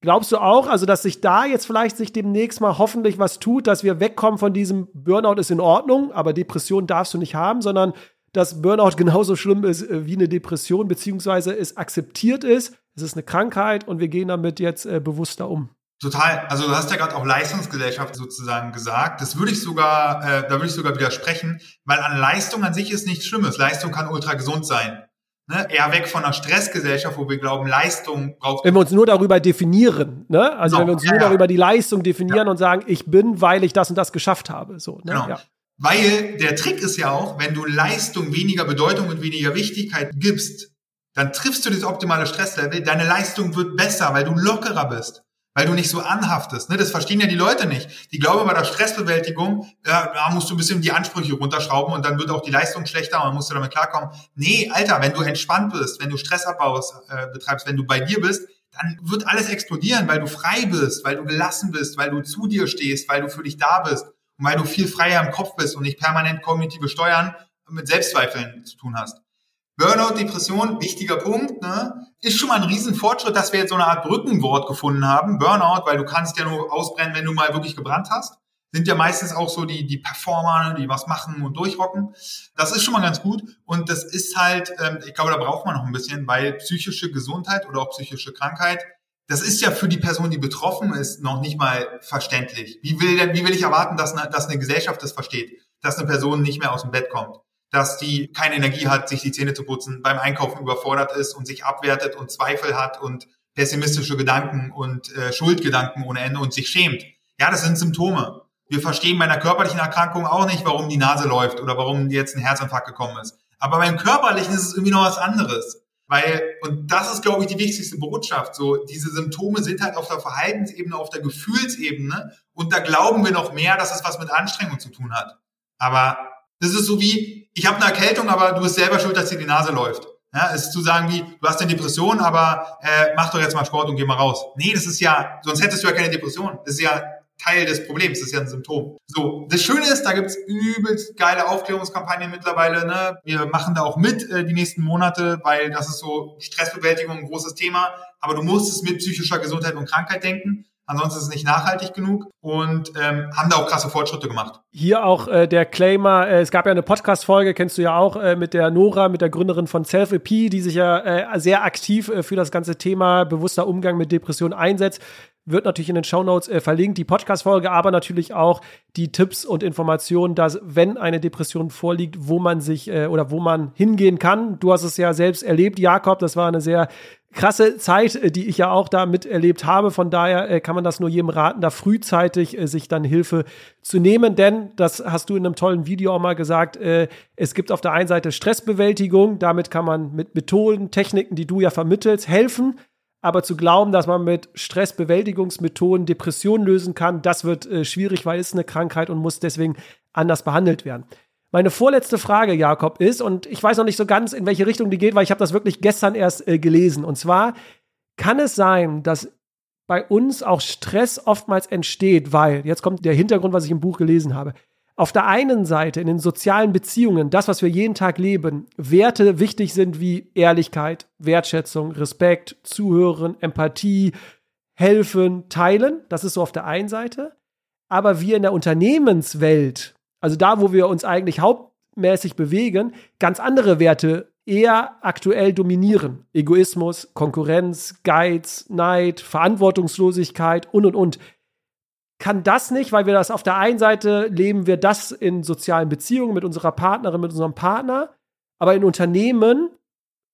Glaubst du auch, also dass sich da jetzt vielleicht sich demnächst mal hoffentlich was tut, dass wir wegkommen von diesem Burnout ist in Ordnung, aber Depression darfst du nicht haben, sondern dass Burnout genauso schlimm ist äh, wie eine Depression, beziehungsweise es akzeptiert ist, es ist eine Krankheit und wir gehen damit jetzt äh, bewusster um. Total. Also du hast ja gerade auch Leistungsgesellschaft sozusagen gesagt. Das würde ich sogar, äh, da würde ich sogar widersprechen, weil an Leistung an sich ist nichts Schlimmes. Leistung kann ultra gesund sein. Ne? Eher weg von einer Stressgesellschaft, wo wir glauben, Leistung braucht. Wenn wir uns nur darüber definieren, ne? Also genau. wenn wir uns ja, nur ja. darüber die Leistung definieren ja. und sagen, ich bin, weil ich das und das geschafft habe. So, ne? Genau. Weil der Trick ist ja auch, wenn du Leistung weniger Bedeutung und weniger Wichtigkeit gibst, dann triffst du das optimale Stresslevel, deine Leistung wird besser, weil du lockerer bist, weil du nicht so anhaftest. Ne? Das verstehen ja die Leute nicht. Die glauben bei der Stressbewältigung, ja, da musst du ein bisschen die Ansprüche runterschrauben und dann wird auch die Leistung schlechter und dann musst du damit klarkommen. Nee, Alter, wenn du entspannt bist, wenn du Stressabbau äh, betreibst, wenn du bei dir bist, dann wird alles explodieren, weil du frei bist, weil du gelassen bist, weil du zu dir stehst, weil du für dich da bist und weil du viel freier im Kopf bist und nicht permanent kognitive Steuern mit Selbstzweifeln zu tun hast. Burnout, Depression, wichtiger Punkt, ne? ist schon mal ein Riesenfortschritt, dass wir jetzt so eine Art Brückenwort gefunden haben. Burnout, weil du kannst ja nur ausbrennen, wenn du mal wirklich gebrannt hast. sind ja meistens auch so die, die Performer, die was machen und durchrocken. Das ist schon mal ganz gut. Und das ist halt, ähm, ich glaube, da braucht man noch ein bisschen, weil psychische Gesundheit oder auch psychische Krankheit, das ist ja für die Person, die betroffen ist, noch nicht mal verständlich. Wie will denn, wie will ich erwarten, dass eine, dass eine Gesellschaft das versteht? Dass eine Person nicht mehr aus dem Bett kommt? Dass die keine Energie hat, sich die Zähne zu putzen, beim Einkaufen überfordert ist und sich abwertet und Zweifel hat und pessimistische Gedanken und äh, Schuldgedanken ohne Ende und sich schämt. Ja, das sind Symptome. Wir verstehen bei einer körperlichen Erkrankung auch nicht, warum die Nase läuft oder warum jetzt ein Herzinfarkt gekommen ist. Aber beim körperlichen ist es irgendwie noch was anderes. Weil, und das ist, glaube ich, die wichtigste Botschaft. So, diese Symptome sind halt auf der Verhaltensebene, auf der Gefühlsebene. Und da glauben wir noch mehr, dass es was mit Anstrengung zu tun hat. Aber das ist so wie, ich habe eine Erkältung, aber du bist selber schuld, dass dir die Nase läuft. Ja, es ist zu sagen wie, du hast eine Depression, aber äh, mach doch jetzt mal Sport und geh mal raus. Nee, das ist ja, sonst hättest du ja keine Depression. Das ist ja Teil des Problems, das ist ja ein Symptom. So, das Schöne ist, da gibt's übelst geile Aufklärungskampagnen mittlerweile. Ne? Wir machen da auch mit äh, die nächsten Monate, weil das ist so Stressbewältigung ein großes Thema. Aber du musst es mit psychischer Gesundheit und Krankheit denken. Ansonsten ist es nicht nachhaltig genug und ähm, haben da auch krasse Fortschritte gemacht. Hier auch äh, der Claimer, äh, es gab ja eine Podcast-Folge, kennst du ja auch, äh, mit der Nora, mit der Gründerin von Self-EP, die sich ja äh, sehr aktiv äh, für das ganze Thema bewusster Umgang mit Depressionen einsetzt wird natürlich in den Shownotes äh, verlinkt, die Podcast-Folge, aber natürlich auch die Tipps und Informationen, dass, wenn eine Depression vorliegt, wo man sich äh, oder wo man hingehen kann. Du hast es ja selbst erlebt, Jakob, das war eine sehr krasse Zeit, äh, die ich ja auch da miterlebt habe. Von daher äh, kann man das nur jedem raten, da frühzeitig äh, sich dann Hilfe zu nehmen. Denn, das hast du in einem tollen Video auch mal gesagt, es gibt auf der einen Seite Stressbewältigung. Damit kann man mit Methoden, Techniken, die du ja vermittelst, helfen. Aber zu glauben, dass man mit Stressbewältigungsmethoden Depressionen lösen kann, das wird äh, schwierig, weil es eine Krankheit und muss deswegen anders behandelt werden. Meine vorletzte Frage, Jakob, ist, und ich weiß noch nicht so ganz, in welche Richtung die geht, weil ich habe das wirklich gestern erst äh, gelesen. Und zwar kann es sein, dass bei uns auch Stress oftmals entsteht, weil, jetzt kommt der Hintergrund, was ich im Buch gelesen habe, auf der einen Seite in den sozialen Beziehungen, das, was wir jeden Tag leben, Werte wichtig sind wie Ehrlichkeit, Wertschätzung, Respekt, Zuhören, Empathie, helfen, teilen. Das ist so auf der einen Seite. Aber wir in der Unternehmenswelt, also da, wo wir uns eigentlich hauptmäßig bewegen, ganz andere Werte eher aktuell dominieren. Egoismus, Konkurrenz, Geiz, Neid, Verantwortungslosigkeit und, und, und kann das nicht, weil wir das auf der einen Seite leben wir das in sozialen Beziehungen mit unserer Partnerin, mit unserem Partner, aber in Unternehmen,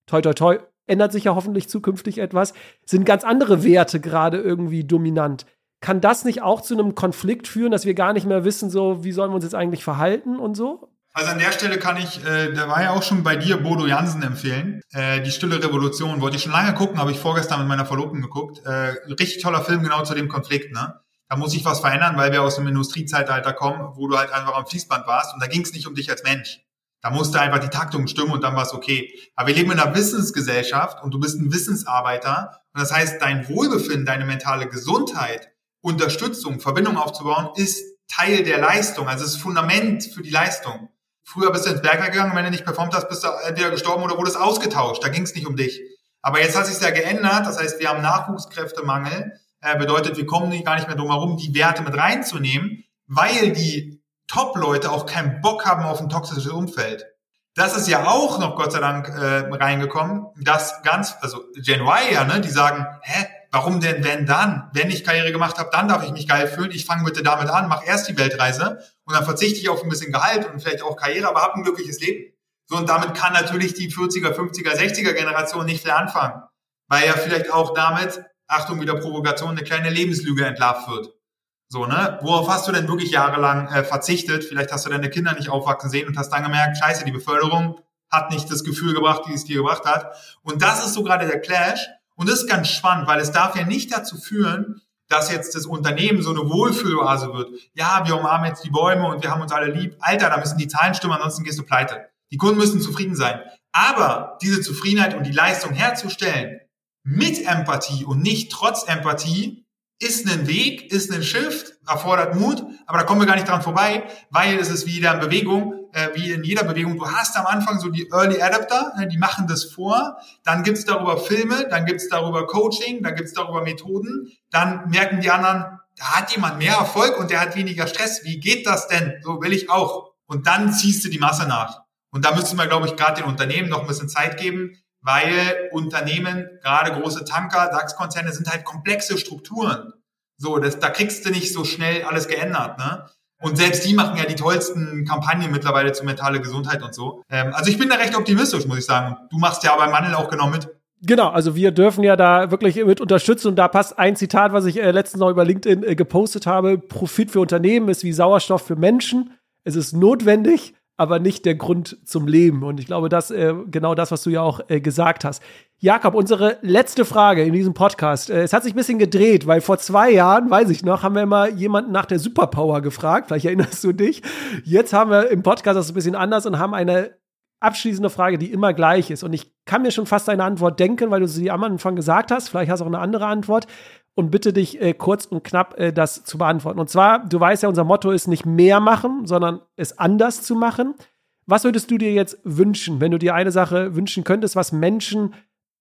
toi toi toi, ändert sich ja hoffentlich zukünftig etwas, sind ganz andere Werte gerade irgendwie dominant. Kann das nicht auch zu einem Konflikt führen, dass wir gar nicht mehr wissen, so wie sollen wir uns jetzt eigentlich verhalten und so? Also an der Stelle kann ich, äh, da war ja auch schon bei dir Bodo Jansen empfehlen. Äh, die Stille Revolution wollte ich schon lange gucken, habe ich vorgestern mit meiner Verlobten geguckt. Äh, richtig toller Film genau zu dem Konflikt, ne? Da muss sich was verändern, weil wir aus dem Industriezeitalter kommen, wo du halt einfach am Fließband warst und da ging es nicht um dich als Mensch. Da musste einfach die Taktung stimmen und dann war es okay. Aber wir leben in einer Wissensgesellschaft und du bist ein Wissensarbeiter und das heißt, dein Wohlbefinden, deine mentale Gesundheit, Unterstützung, Verbindung aufzubauen, ist Teil der Leistung, also das Fundament für die Leistung. Früher bist du ins Berger gegangen, wenn du nicht performt hast, bist du entweder gestorben oder wurdest ausgetauscht. Da ging es nicht um dich. Aber jetzt hat sich ja geändert. Das heißt, wir haben Nachwuchskräftemangel äh, bedeutet, wir kommen gar nicht mehr drum herum, die Werte mit reinzunehmen, weil die Top-Leute auch keinen Bock haben auf ein toxisches Umfeld. Das ist ja auch noch Gott sei Dank äh, reingekommen, dass ganz, also Gen Y ja, ne, die sagen, hä, warum denn wenn dann? Wenn ich Karriere gemacht habe, dann darf ich mich geil fühlen. Ich fange bitte damit an, mach erst die Weltreise und dann verzichte ich auf ein bisschen Gehalt und vielleicht auch Karriere, aber habe ein glückliches Leben. So, und damit kann natürlich die 40er, 50er, 60er Generation nicht viel anfangen. Weil ja vielleicht auch damit Achtung, wieder Provokation, eine kleine Lebenslüge entlarvt wird. So, ne? Worauf hast du denn wirklich jahrelang äh, verzichtet? Vielleicht hast du deine Kinder nicht aufwachsen sehen und hast dann gemerkt, scheiße, die Beförderung hat nicht das Gefühl gebracht, die es dir gebracht hat. Und das ist so gerade der Clash. Und das ist ganz spannend, weil es darf ja nicht dazu führen, dass jetzt das Unternehmen so eine Wohlfühloase wird. Ja, wir umarmen jetzt die Bäume und wir haben uns alle lieb. Alter, da müssen die Zahlen stimmen, ansonsten gehst du pleite. Die Kunden müssen zufrieden sein. Aber diese Zufriedenheit und die Leistung herzustellen, mit Empathie und nicht trotz Empathie ist ein Weg, ist ein Shift, erfordert Mut, aber da kommen wir gar nicht dran vorbei, weil es ist wie in Bewegung, äh, wie in jeder Bewegung. Du hast am Anfang so die Early Adapter, ne, die machen das vor, dann gibt's darüber Filme, dann gibt's darüber Coaching, dann gibt's darüber Methoden, dann merken die anderen, da hat jemand mehr Erfolg und der hat weniger Stress. Wie geht das denn? So will ich auch. Und dann ziehst du die Masse nach. Und da müssen wir, glaube ich, gerade den Unternehmen noch ein bisschen Zeit geben, weil Unternehmen, gerade große Tanker, DAX-Konzerne, sind halt komplexe Strukturen. So, das, da kriegst du nicht so schnell alles geändert, ne? Und selbst die machen ja die tollsten Kampagnen mittlerweile zur mentale Gesundheit und so. Ähm, also ich bin da recht optimistisch, muss ich sagen. Du machst ja beim Mandel auch genau mit. Genau, also wir dürfen ja da wirklich mit unterstützen und da passt ein Zitat, was ich äh, letztens noch über LinkedIn äh, gepostet habe. Profit für Unternehmen ist wie Sauerstoff für Menschen. Es ist notwendig, aber nicht der Grund zum Leben. Und ich glaube, das äh, genau das, was du ja auch äh, gesagt hast. Jakob, unsere letzte Frage in diesem Podcast. Äh, es hat sich ein bisschen gedreht, weil vor zwei Jahren, weiß ich noch, haben wir immer jemanden nach der Superpower gefragt. Vielleicht erinnerst du dich. Jetzt haben wir im Podcast das ein bisschen anders und haben eine abschließende Frage, die immer gleich ist. Und ich kann mir schon fast eine Antwort denken, weil du sie am Anfang gesagt hast. Vielleicht hast du auch eine andere Antwort. Und bitte dich äh, kurz und knapp äh, das zu beantworten. Und zwar, du weißt ja, unser Motto ist nicht mehr machen, sondern es anders zu machen. Was würdest du dir jetzt wünschen, wenn du dir eine Sache wünschen könntest, was Menschen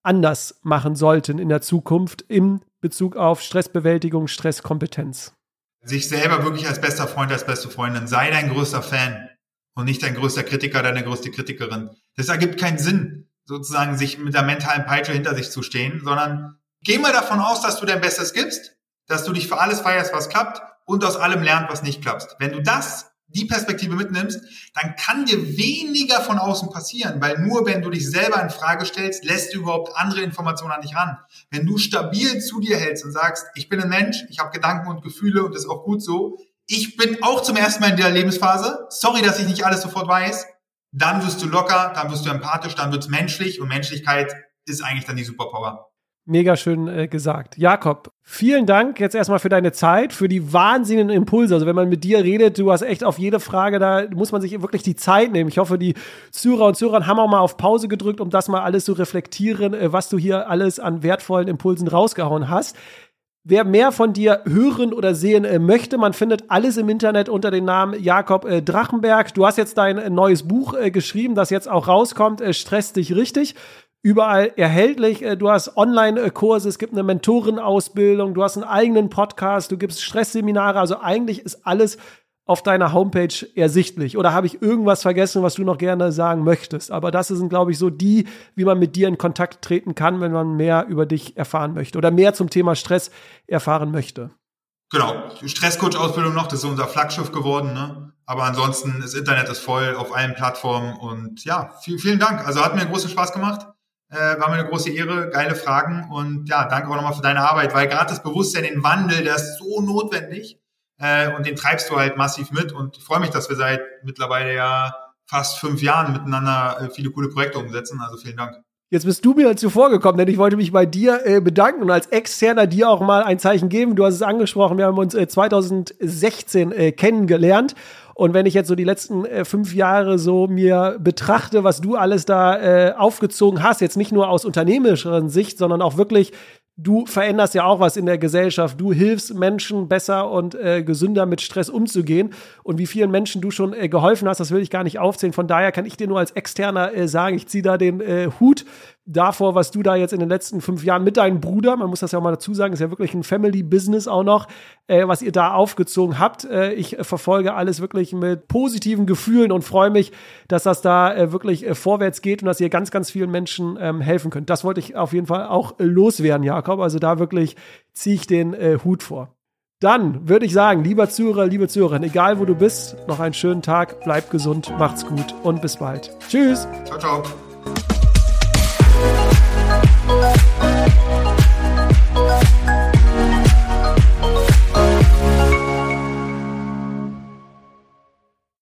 anders machen sollten in der Zukunft im Bezug auf Stressbewältigung, Stresskompetenz? Sich selber wirklich als bester Freund, als beste Freundin. Sei dein größter Fan und nicht dein größter Kritiker, deine größte Kritikerin. Das ergibt keinen Sinn, sozusagen sich mit der mentalen Peitsche hinter sich zu stehen, sondern geh mal davon aus, dass du dein Bestes gibst, dass du dich für alles feierst, was klappt und aus allem lernst, was nicht klappt. Wenn du das die Perspektive mitnimmst, dann kann dir weniger von außen passieren, weil nur wenn du dich selber in Frage stellst, lässt du überhaupt andere Informationen an dich ran. Wenn du stabil zu dir hältst und sagst, ich bin ein Mensch, ich habe Gedanken und Gefühle und das ist auch gut so, ich bin auch zum ersten Mal in der Lebensphase, sorry, dass ich nicht alles sofort weiß, dann wirst du locker, dann wirst du empathisch, dann wird's menschlich und Menschlichkeit ist eigentlich dann die Superpower. Mega schön äh, gesagt. Jakob, vielen Dank jetzt erstmal für deine Zeit, für die wahnsinnigen Impulse. Also wenn man mit dir redet, du hast echt auf jede Frage, da muss man sich wirklich die Zeit nehmen. Ich hoffe, die Zuhörer und Zuhörer haben auch mal auf Pause gedrückt, um das mal alles zu reflektieren, äh, was du hier alles an wertvollen Impulsen rausgehauen hast. Wer mehr von dir hören oder sehen äh, möchte, man findet alles im Internet unter dem Namen Jakob äh, Drachenberg. Du hast jetzt dein äh, neues Buch äh, geschrieben, das jetzt auch rauskommt. Stress dich richtig überall erhältlich. Äh, du hast Online-Kurse, es gibt eine Mentorenausbildung, du hast einen eigenen Podcast, du gibst Stressseminare. Also eigentlich ist alles auf deiner Homepage ersichtlich. Oder habe ich irgendwas vergessen, was du noch gerne sagen möchtest? Aber das sind, glaube ich, so die, wie man mit dir in Kontakt treten kann, wenn man mehr über dich erfahren möchte oder mehr zum Thema Stress erfahren möchte. Genau, Stresscoach-Ausbildung noch, das ist unser Flaggschiff geworden. Ne? Aber ansonsten, das Internet ist voll auf allen Plattformen und ja, viel, vielen Dank. Also hat mir großen Spaß gemacht. Äh, war mir eine große Ehre, geile Fragen und ja, danke auch nochmal für deine Arbeit, weil gerade das Bewusstsein, den Wandel, der ist so notwendig äh, und den treibst du halt massiv mit und ich freue mich, dass wir seit mittlerweile ja fast fünf Jahren miteinander äh, viele coole Projekte umsetzen, also vielen Dank. Jetzt bist du mir zuvor gekommen, denn ich wollte mich bei dir äh, bedanken und als Externer dir auch mal ein Zeichen geben. Du hast es angesprochen, wir haben uns äh, 2016 äh, kennengelernt und wenn ich jetzt so die letzten äh, fünf Jahre so mir betrachte, was du alles da äh, aufgezogen hast, jetzt nicht nur aus unternehmerischer Sicht, sondern auch wirklich du veränderst ja auch was in der Gesellschaft. Du hilfst Menschen besser und äh, gesünder mit Stress umzugehen. Und wie vielen Menschen du schon äh, geholfen hast, das will ich gar nicht aufzählen. Von daher kann ich dir nur als Externer äh, sagen, ich ziehe da den äh, Hut davor, was du da jetzt in den letzten fünf Jahren mit deinem Bruder, man muss das ja auch mal dazu sagen, ist ja wirklich ein Family-Business auch noch, äh, was ihr da aufgezogen habt. Äh, ich verfolge alles wirklich mit positiven Gefühlen und freue mich, dass das da äh, wirklich äh, vorwärts geht und dass ihr ganz, ganz vielen Menschen ähm, helfen könnt. Das wollte ich auf jeden Fall auch loswerden, Jakob. Also da wirklich ziehe ich den äh, Hut vor. Dann würde ich sagen, lieber Zuhörer, liebe Zuhörerin, egal wo du bist, noch einen schönen Tag, bleib gesund, macht's gut und bis bald. Tschüss. Ciao, ciao.